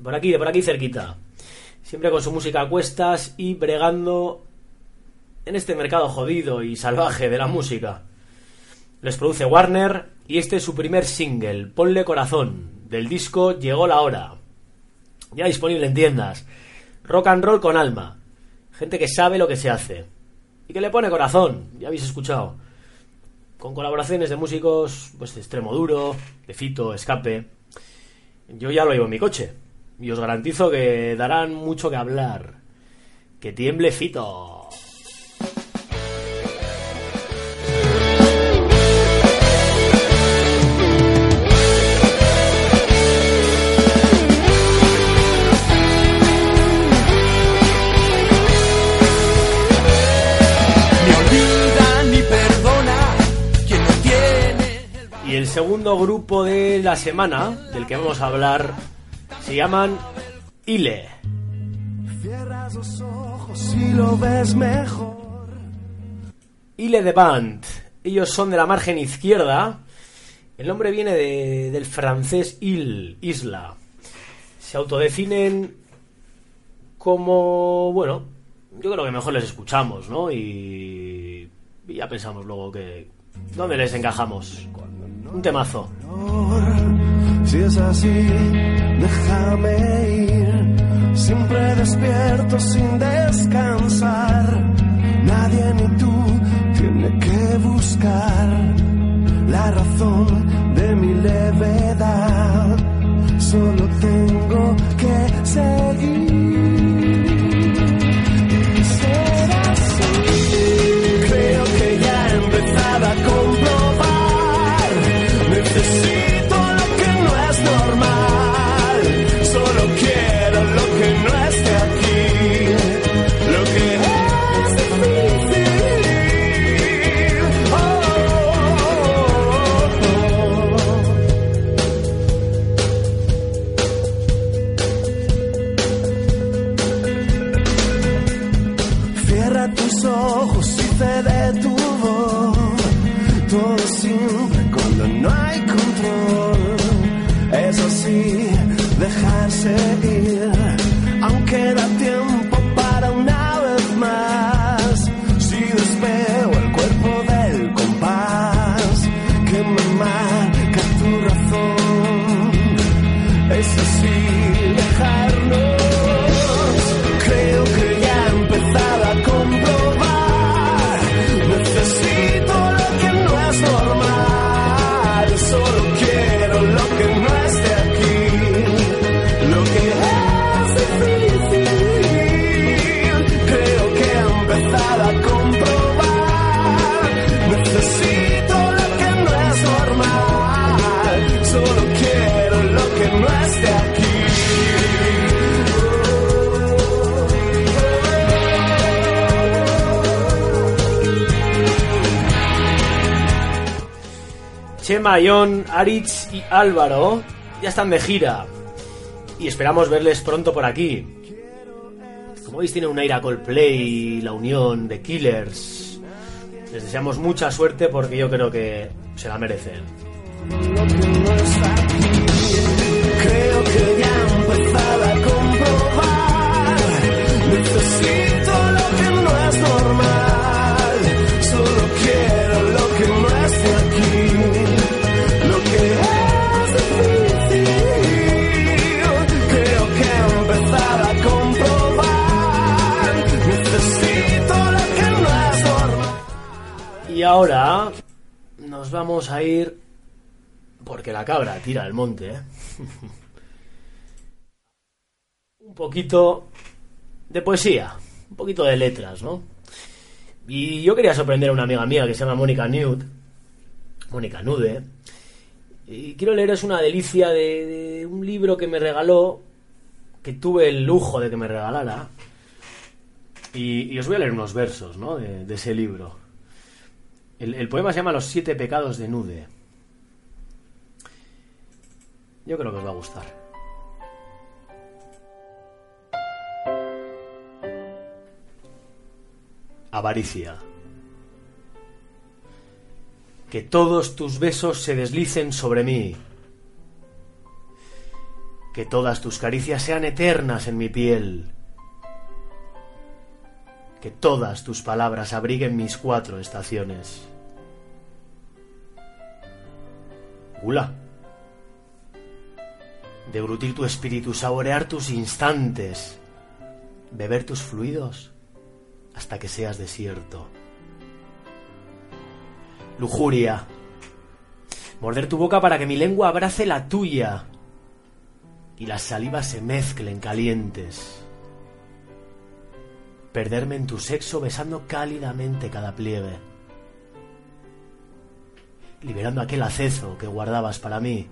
Por aquí, de por aquí cerquita. Siempre con su música a cuestas y bregando en este mercado jodido y salvaje de la música. Les produce Warner y este es su primer single, Ponle Corazón, del disco Llegó la Hora. Ya disponible en tiendas. Rock and roll con alma. Gente que sabe lo que se hace. Y que le pone corazón, ya habéis escuchado. Con colaboraciones de músicos, pues de extremo duro, de fito, escape. Yo ya lo llevo en mi coche. Y os garantizo que darán mucho que hablar. Que tiemble Fito. Segundo grupo de la semana, del que vamos a hablar, se llaman Ile. Cierras los ojos y lo ves mejor. Ile de Band. Ellos son de la margen izquierda. El nombre viene de- del francés il, isla. Se autodefinen como, bueno, yo creo que mejor les escuchamos, ¿no? Y, y ya pensamos luego que... ¿Dónde les encajamos? Un temazo. Si es así, déjame ir. Siempre despierto sin descansar. Nadie ni tú tiene que buscar la razón de mi levedad. Solo tengo que seguir. Ion, Aritz y Álvaro ya están de gira. Y esperamos verles pronto por aquí. Como veis, tiene un aire a Coldplay, la unión de Killers. Les deseamos mucha suerte porque yo creo que se la merecen. Creo que ya he empezado a. Necesito lo que no es normal. Ahora nos vamos a ir porque la cabra tira al monte. ¿eh? [LAUGHS] un poquito de poesía, un poquito de letras, ¿no? Y yo quería sorprender a una amiga mía que se llama Mónica Nude, Mónica Nude, y quiero leeros una delicia de, un libro que me regaló, que tuve el lujo de que me regalara, y, os voy a leer unos versos, ¿no? De ese libro. El, poema se llama Los siete pecados de Nude. Yo creo que os va a gustar. Avaricia. Que todos tus besos se deslicen sobre mí. Que todas tus caricias sean eternas en mi piel. Que todas tus palabras abriguen mis cuatro estaciones. Gula. Deglutir tu espíritu, saborear tus instantes, beber tus fluidos hasta que seas desierto. Lujuria. Morder tu boca para que mi lengua abrace la tuya y las salivas se mezclen calientes. perderme en tu sexo besando cálidamente cada pliegue, liberando aquel acezo que guardabas para mí,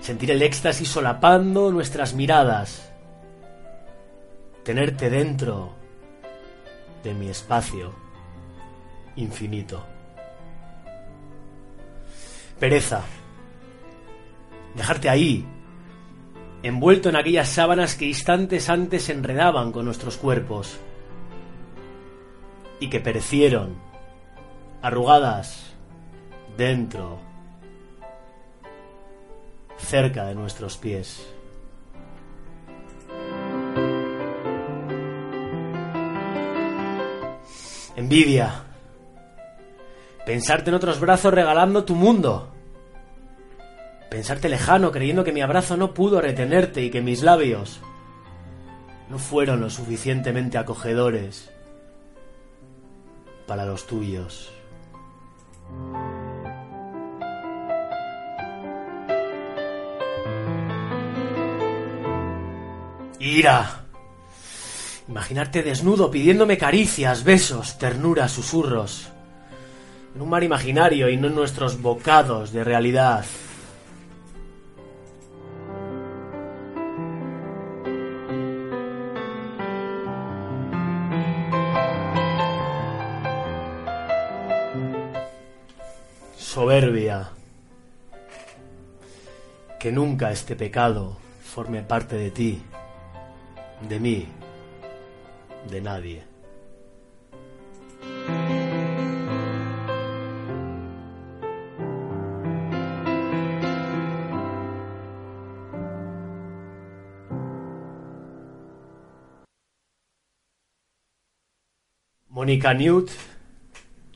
sentir el éxtasis solapando nuestras miradas, tenerte dentro de mi espacio infinito. Pereza, dejarte ahí, envuelto en aquellas sábanas que instantes antes enredaban con nuestros cuerpos y que perecieron, arrugadas, dentro, cerca de nuestros pies. Envidia. Pensarte en otros brazos regalando tu mundo. Pensarte lejano creyendo que mi abrazo no pudo retenerte y que mis labios no fueron lo suficientemente acogedores para los tuyos. Ira. Imaginarte desnudo pidiéndome caricias, besos, ternuras, susurros. En un mar imaginario y no en nuestros bocados de realidad. Soberbia. Que nunca este pecado forme parte de ti, de mí, de nadie. Mónica Newt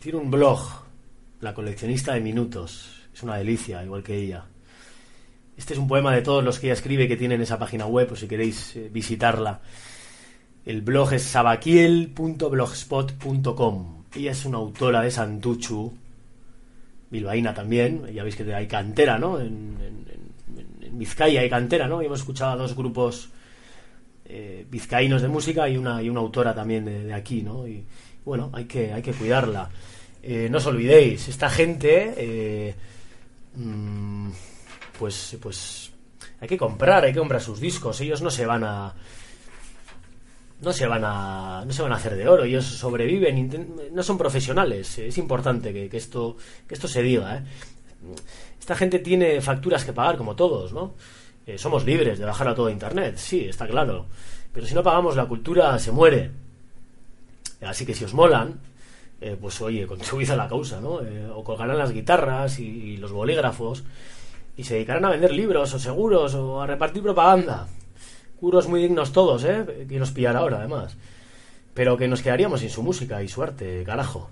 tiene un blog, La coleccionista de minutos. Es una delicia, igual que ella. Este es un poema de todos los que ella escribe que tienen esa página web, por si queréis eh, visitarla. El blog es sabaquiel.blogspot.com. Ella es una autora de Santuchu, bilbaína también. Ya veis que hay cantera, ¿no? En- en Vizcaya hay cantera, ¿no? Y hemos escuchado a dos grupos eh, vizcaínos de música y una, y una autora también de, de aquí, ¿no? Y bueno, hay que, hay que cuidarla. Eh, no os olvidéis, esta gente, eh, mm, pues, pues hay que comprar, hay que comprar sus discos. Ellos no se van a, no se van a no se van a hacer de oro. Ellos sobreviven no son profesionales. Es importante que, que esto que esto se diga ¿eh? esta gente tiene facturas que pagar como todos no Eh, somos libres de bajar a todo internet sí está claro. Pero si no pagamos la cultura se muere. Así que si os molan eh, pues oye contribuid a la causa no Eh, o colgarán las guitarras y, los bolígrafos y se dedicarán a vender libros o seguros o a repartir propaganda curos muy dignos todos, ¿eh? Que nos pillará ahora, además. Pero que nos quedaríamos sin su música y su arte, carajo.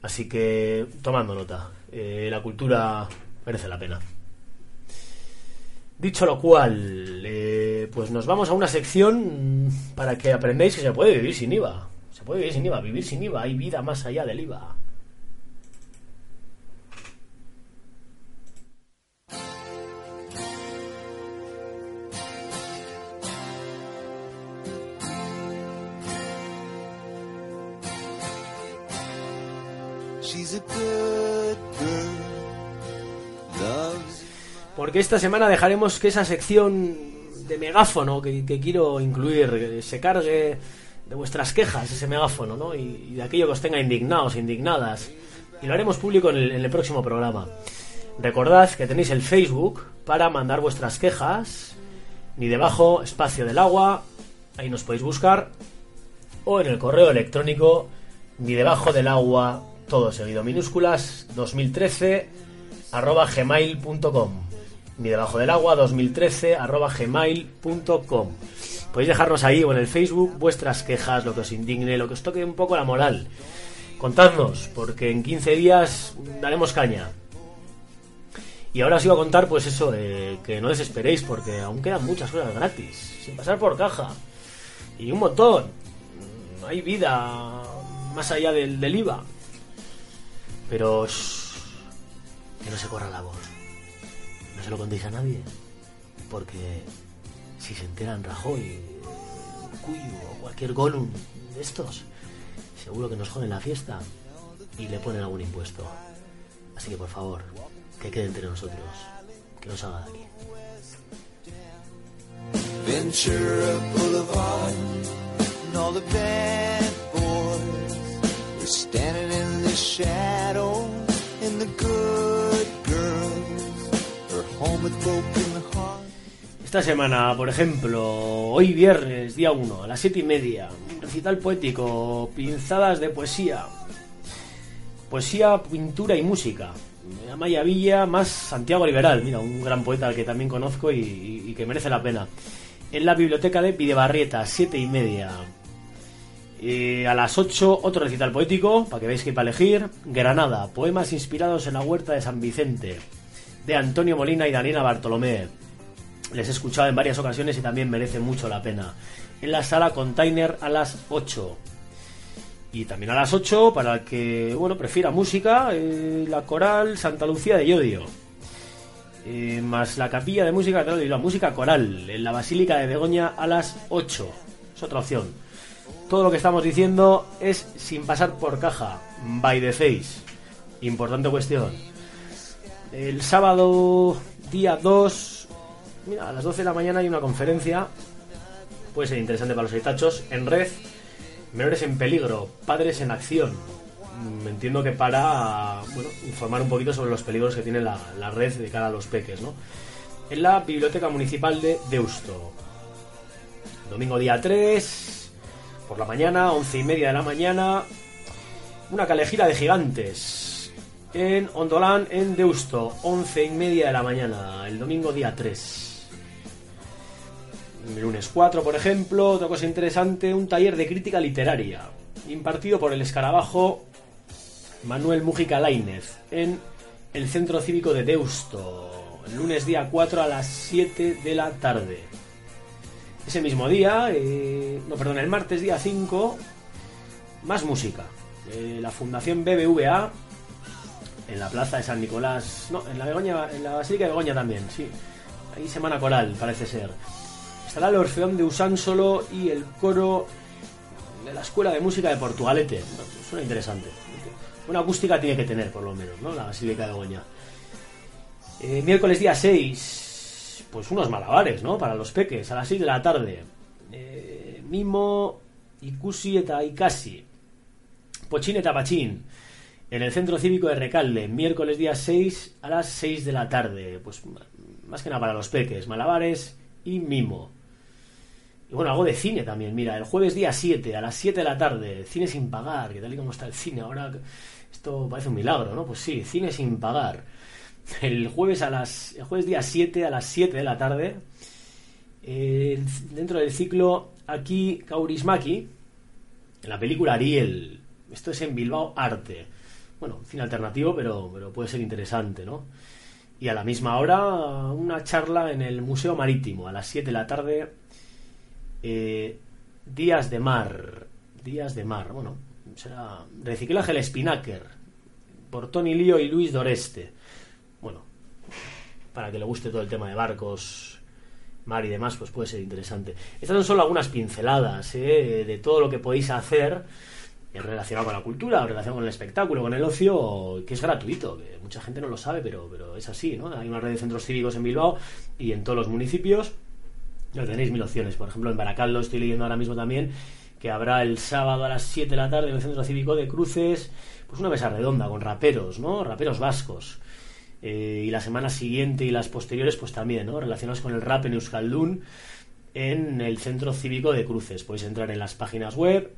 Así que, tomando nota, eh, la cultura merece la pena. Dicho lo cual, pues nos vamos a una sección para que aprendáis que se puede vivir sin IVA. Puede vivir sin IVA, vivir sin IVA, hay vida más allá del IVA. Porque esta semana dejaremos que esa sección de megáfono que, que quiero incluir se cargue de vuestras quejas, ese megáfono, ¿no? Y, de aquello que os tenga indignados, indignadas. Y lo haremos público en el, en el próximo programa. Recordad que tenéis el Facebook para mandar vuestras quejas, ni debajo, espacio del agua, ahí nos podéis buscar, o en el correo electrónico, ni debajo del agua, todo seguido, minúsculas, 2013, arroba gmail.com. Ni debajo del agua, 2013, arroba gmail.com. Podéis dejarnos ahí o en el Facebook vuestras quejas, lo que os indigne, lo que os toque un poco la moral. Contadnos, porque en 15 días daremos caña. Y ahora os iba a contar, pues eso, eh, que no desesperéis, porque aún quedan muchas cosas gratis, sin pasar por caja. Y un montón. Hay vida más allá del, del IVA. Pero que no se corra la voz. No se lo contéis a nadie. Porque si se enteran Rajoy, cuyo o cualquier Gollum de estos, seguro que nos joden la fiesta y le ponen algún impuesto. Así que por favor, que quede entre nosotros, que no salga de aquí. Ventura Boulevard, and all the bad boys were standing in the shadow, and the good girls are home with broken. Esta semana, por ejemplo, hoy viernes, día 1, a las 7 y media, recital poético, pinzadas de poesía. Poesía, pintura y música. Amaya Villa más Santiago Liberal, mira, un gran poeta que también conozco y, que merece la pena. En la biblioteca de Videbarrieta, 7 y media. Eh, a las 8, otro recital poético, para que veáis que para elegir. Granada, poemas inspirados en la huerta de San Vicente, de Antonio Molina y Daniela Bartolomé. Les he escuchado en varias ocasiones y también merece mucho la pena. En la sala Container a las 8. Y también a las 8, para el que bueno prefiera música, eh, la coral Santa Lucía de Llodio. Eh, más la capilla de música de Bilbao, música coral en la Basílica de Begoña a las 8. Es otra opción. Todo lo que estamos diciendo es sin pasar por caja, by the face. Importante cuestión. El sábado, día 2, mira, a las 12 de la mañana hay una conferencia. Puede ser interesante para los haitachos. En red, menores en peligro, padres en acción. Mm, Entiendo que para bueno, informar un poquito sobre los peligros que tiene la, la red de cara a los peques, ¿no? En la Biblioteca Municipal de Deusto. Domingo día 3, por la mañana, 11 y media de la mañana, una calejira de gigantes en Ondolán, en Deusto, 11 y media de la mañana, el domingo día 3. Lunes 4, por ejemplo, otra cosa interesante, un taller de crítica literaria, impartido por el escarabajo Manuel Mujica Lainez, en el Centro Cívico de Deusto, el lunes día 4 a las 7 de la tarde. Ese mismo día, eh, no, perdón, el martes día 5, más música. La Fundación BBVA, en la plaza de San Nicolás, no, en la, Begoña, en la Basílica de Begoña también, sí. Ahí semana coral, parece ser. Estará el Orfeón de Usánsolo y el coro de la Escuela de Música de Portugalete. Suena interesante. Una acústica tiene que tener, por lo menos, ¿no? La Basílica de Begoña. Eh, miércoles día 6, pues unos malabares, ¿no? Para los peques, a las 6 de la tarde. Eh, mimo, ikusi eta ikasi. Pochín eta pachín. En el Centro Cívico de Recalde, miércoles día 6 a las 6 de la tarde. Pues más que nada para los peques, malabares y mimo. Y bueno, algo de cine también, mira, el jueves día 7 a las 7 de la tarde, cine sin pagar, que tal y como está el cine ahora, esto parece un milagro, ¿no? Pues sí, cine sin pagar. El jueves a las el jueves día 7 a las 7 de la tarde, dentro del ciclo aquí Kaurismaki, en la película Ariel. Esto es en Bilbao Arte. Bueno, cine alternativo, pero, pero puede ser interesante, ¿no? Y a la misma hora, una charla en el Museo Marítimo, a las 7 de la tarde. Eh, Días de Mar. Días de Mar, bueno, será Reciclaje el Spinnaker. Por Tony Lío y Luis Doreste. Bueno, para que le guste todo el tema de barcos, mar y demás, pues puede ser interesante. Estas son solo algunas pinceladas ¿eh? de todo lo que podéis hacer relacionado con la cultura, relacionado con el espectáculo, con el ocio, que es gratuito, que mucha gente no lo sabe, pero, pero es así, ¿no? Hay una red de centros cívicos en Bilbao y en todos los municipios. Ya tenéis mil opciones. Por ejemplo, en Baracaldo estoy leyendo ahora mismo también que habrá el sábado a las 7 de la tarde en el Centro Cívico de Cruces, pues una mesa redonda con raperos, ¿no? Raperos vascos. Eh, y la semana siguiente y las posteriores, pues también, ¿no? Relacionados con el rap en Euskaldun en el Centro Cívico de Cruces. Podéis entrar en las páginas web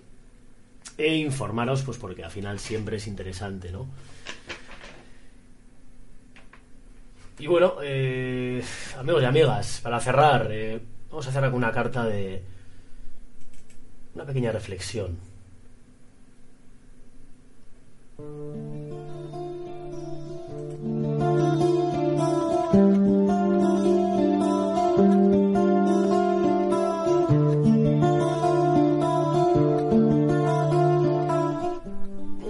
e informaros, pues porque al final siempre es interesante, ¿no? Y bueno, eh, amigos y amigas, para cerrar, eh, vamos a cerrar con una carta de una pequeña reflexión.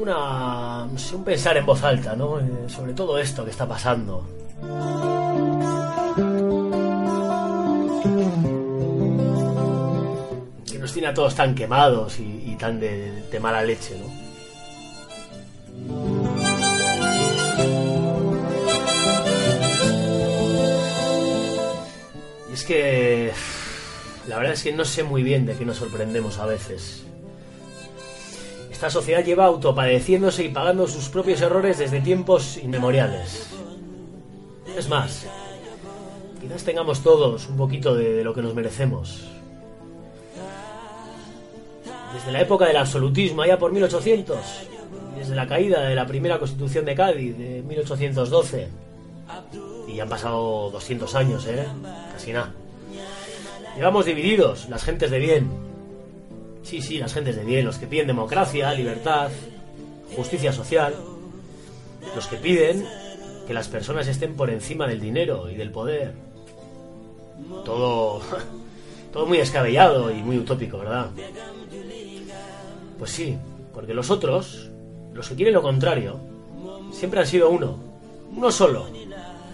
Una, un pensar en voz alta, ¿no? Eh, sobre todo esto que está pasando. Tiene a todos tan quemados y, tan de, mala leche, ¿no? Y es que la verdad es que no sé muy bien de qué nos sorprendemos a veces. Esta sociedad lleva autopadeciéndose y pagando sus propios errores desde tiempos inmemoriales. Es más, quizás tengamos todos un poquito de lo que nos merecemos. Desde la época del absolutismo, allá por 1800, y desde la caída de la primera constitución de Cádiz de 1812, y ya han pasado 200 años, ¿eh? Casi nada. Llevamos divididos, las gentes de bien. Sí, sí, las gentes de bien, los que piden democracia, libertad, justicia social, los que piden que las personas estén por encima del dinero y del poder. Todo, [LAUGHS] todo muy escabellado y muy utópico, ¿verdad? Pues sí, porque los otros, los que quieren lo contrario, siempre han sido uno, uno solo,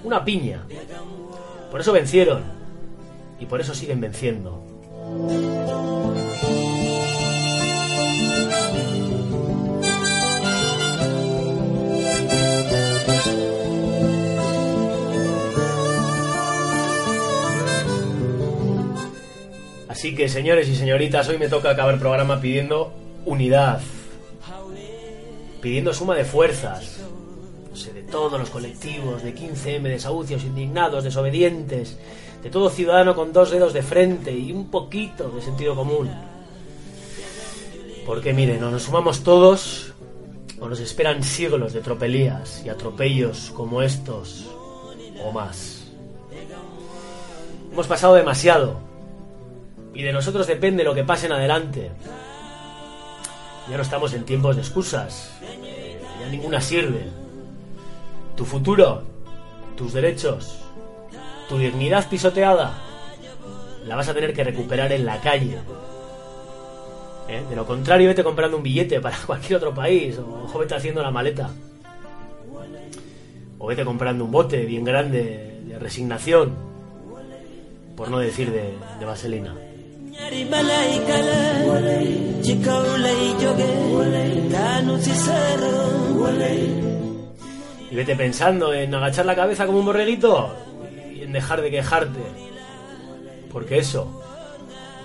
una piña. Por eso vencieron y por eso siguen venciendo. Así que, señores y señoritas, hoy me toca acabar el programa pidiendo unidad, pidiendo suma de fuerzas, no sé, de todos los colectivos, de 15M, desahucios, indignados, desobedientes, de todo ciudadano con dos dedos de frente y un poquito de sentido común. Porque miren, o nos sumamos todos, o nos esperan siglos de tropelías y atropellos como estos, o más. Hemos pasado demasiado, y de nosotros depende lo que pase en adelante. Ya no estamos en tiempos de excusas, ya ninguna sirve. Tu futuro, tus derechos, tu dignidad pisoteada, la vas a tener que recuperar en la calle. ¿Eh? De lo contrario, vete comprando un billete para [LAUGHS] cualquier otro país, o vete haciendo la maleta. O vete comprando un bote bien grande de resignación, por no decir de, de vaselina. Y vete pensando en agachar la cabeza como un borreguito y en dejar de quejarte. Porque eso,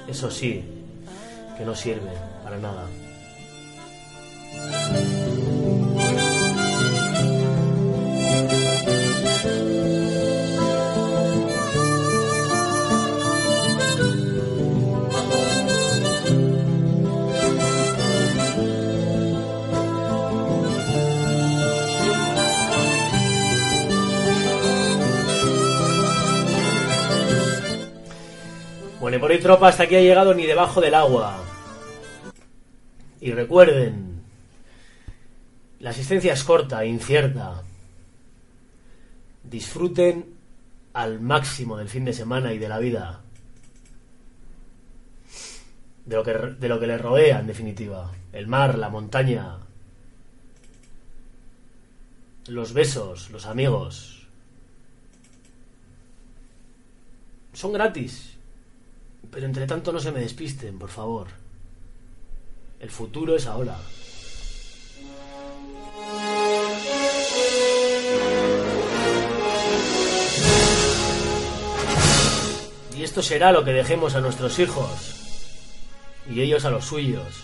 eso sí, que no sirve para nada. Bueno, y tropa hasta aquí ha llegado ni debajo del agua. Y recuerden, la asistencia es corta, incierta. Disfruten al máximo del fin de semana y de la vida. De lo que, de lo que les rodea, en definitiva. El mar, la montaña. Los besos, los amigos. Son gratis. Pero entre tanto no se me despisten, por favor. El futuro es ahora. Y esto será lo que dejemos a nuestros hijos. Y ellos a los suyos.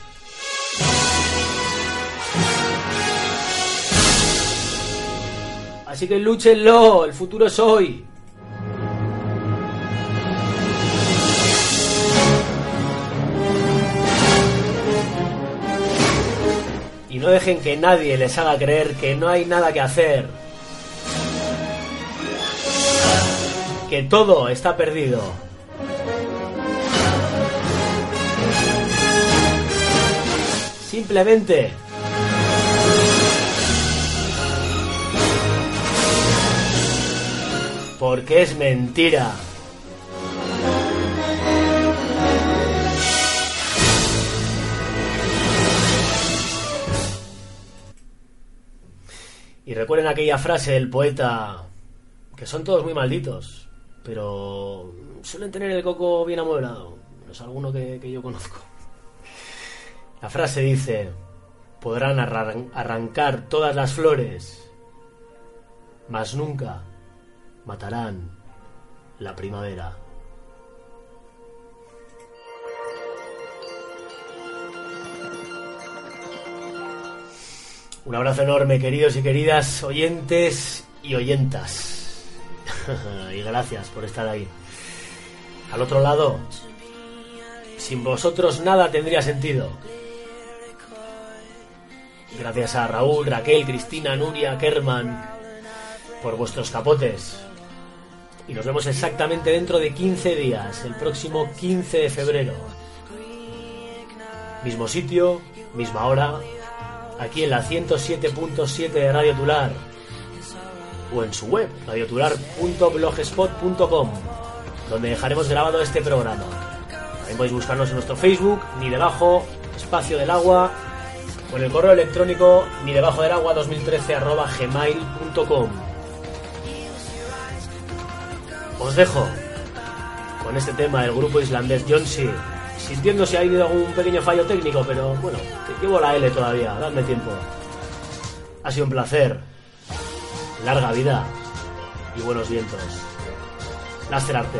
Así que lúchenlo, el futuro es hoy. Y no dejen que nadie les haga creer que no hay nada que hacer. Que todo está perdido. Simplemente porque es mentira. Y recuerden aquella frase del poeta, que son todos muy malditos, pero suelen tener el coco bien amueblado. Es alguno que, que yo conozco. La frase dice, podrán arran- arrancar todas las flores, mas nunca matarán la primavera. Un abrazo enorme, queridos y queridas oyentes y oyentas. [LAUGHS] y gracias por estar ahí. Al otro lado, sin vosotros nada tendría sentido. Gracias a Raúl, Raquel, Cristina, Nuria, Kerman, por vuestros capotes. Y nos vemos exactamente dentro de 15 días, el próximo 15 de febrero. Mismo sitio, misma hora, aquí en la 107.7 de Radio Tular o en su web, radiotular.blogspot.com, donde dejaremos grabado este programa. También podéis buscarnos en nuestro Facebook, ni debajo, espacio del agua, o en el correo electrónico, ni debajo del agua 2013 arroba gmail.com. Os dejo con este tema del grupo islandés Jonsi, sintiendo si ha habido algún pequeño fallo técnico, pero bueno, que llevo la L todavía, dadme tiempo. Ha sido un placer. Larga vida y buenos vientos. Láser Arte.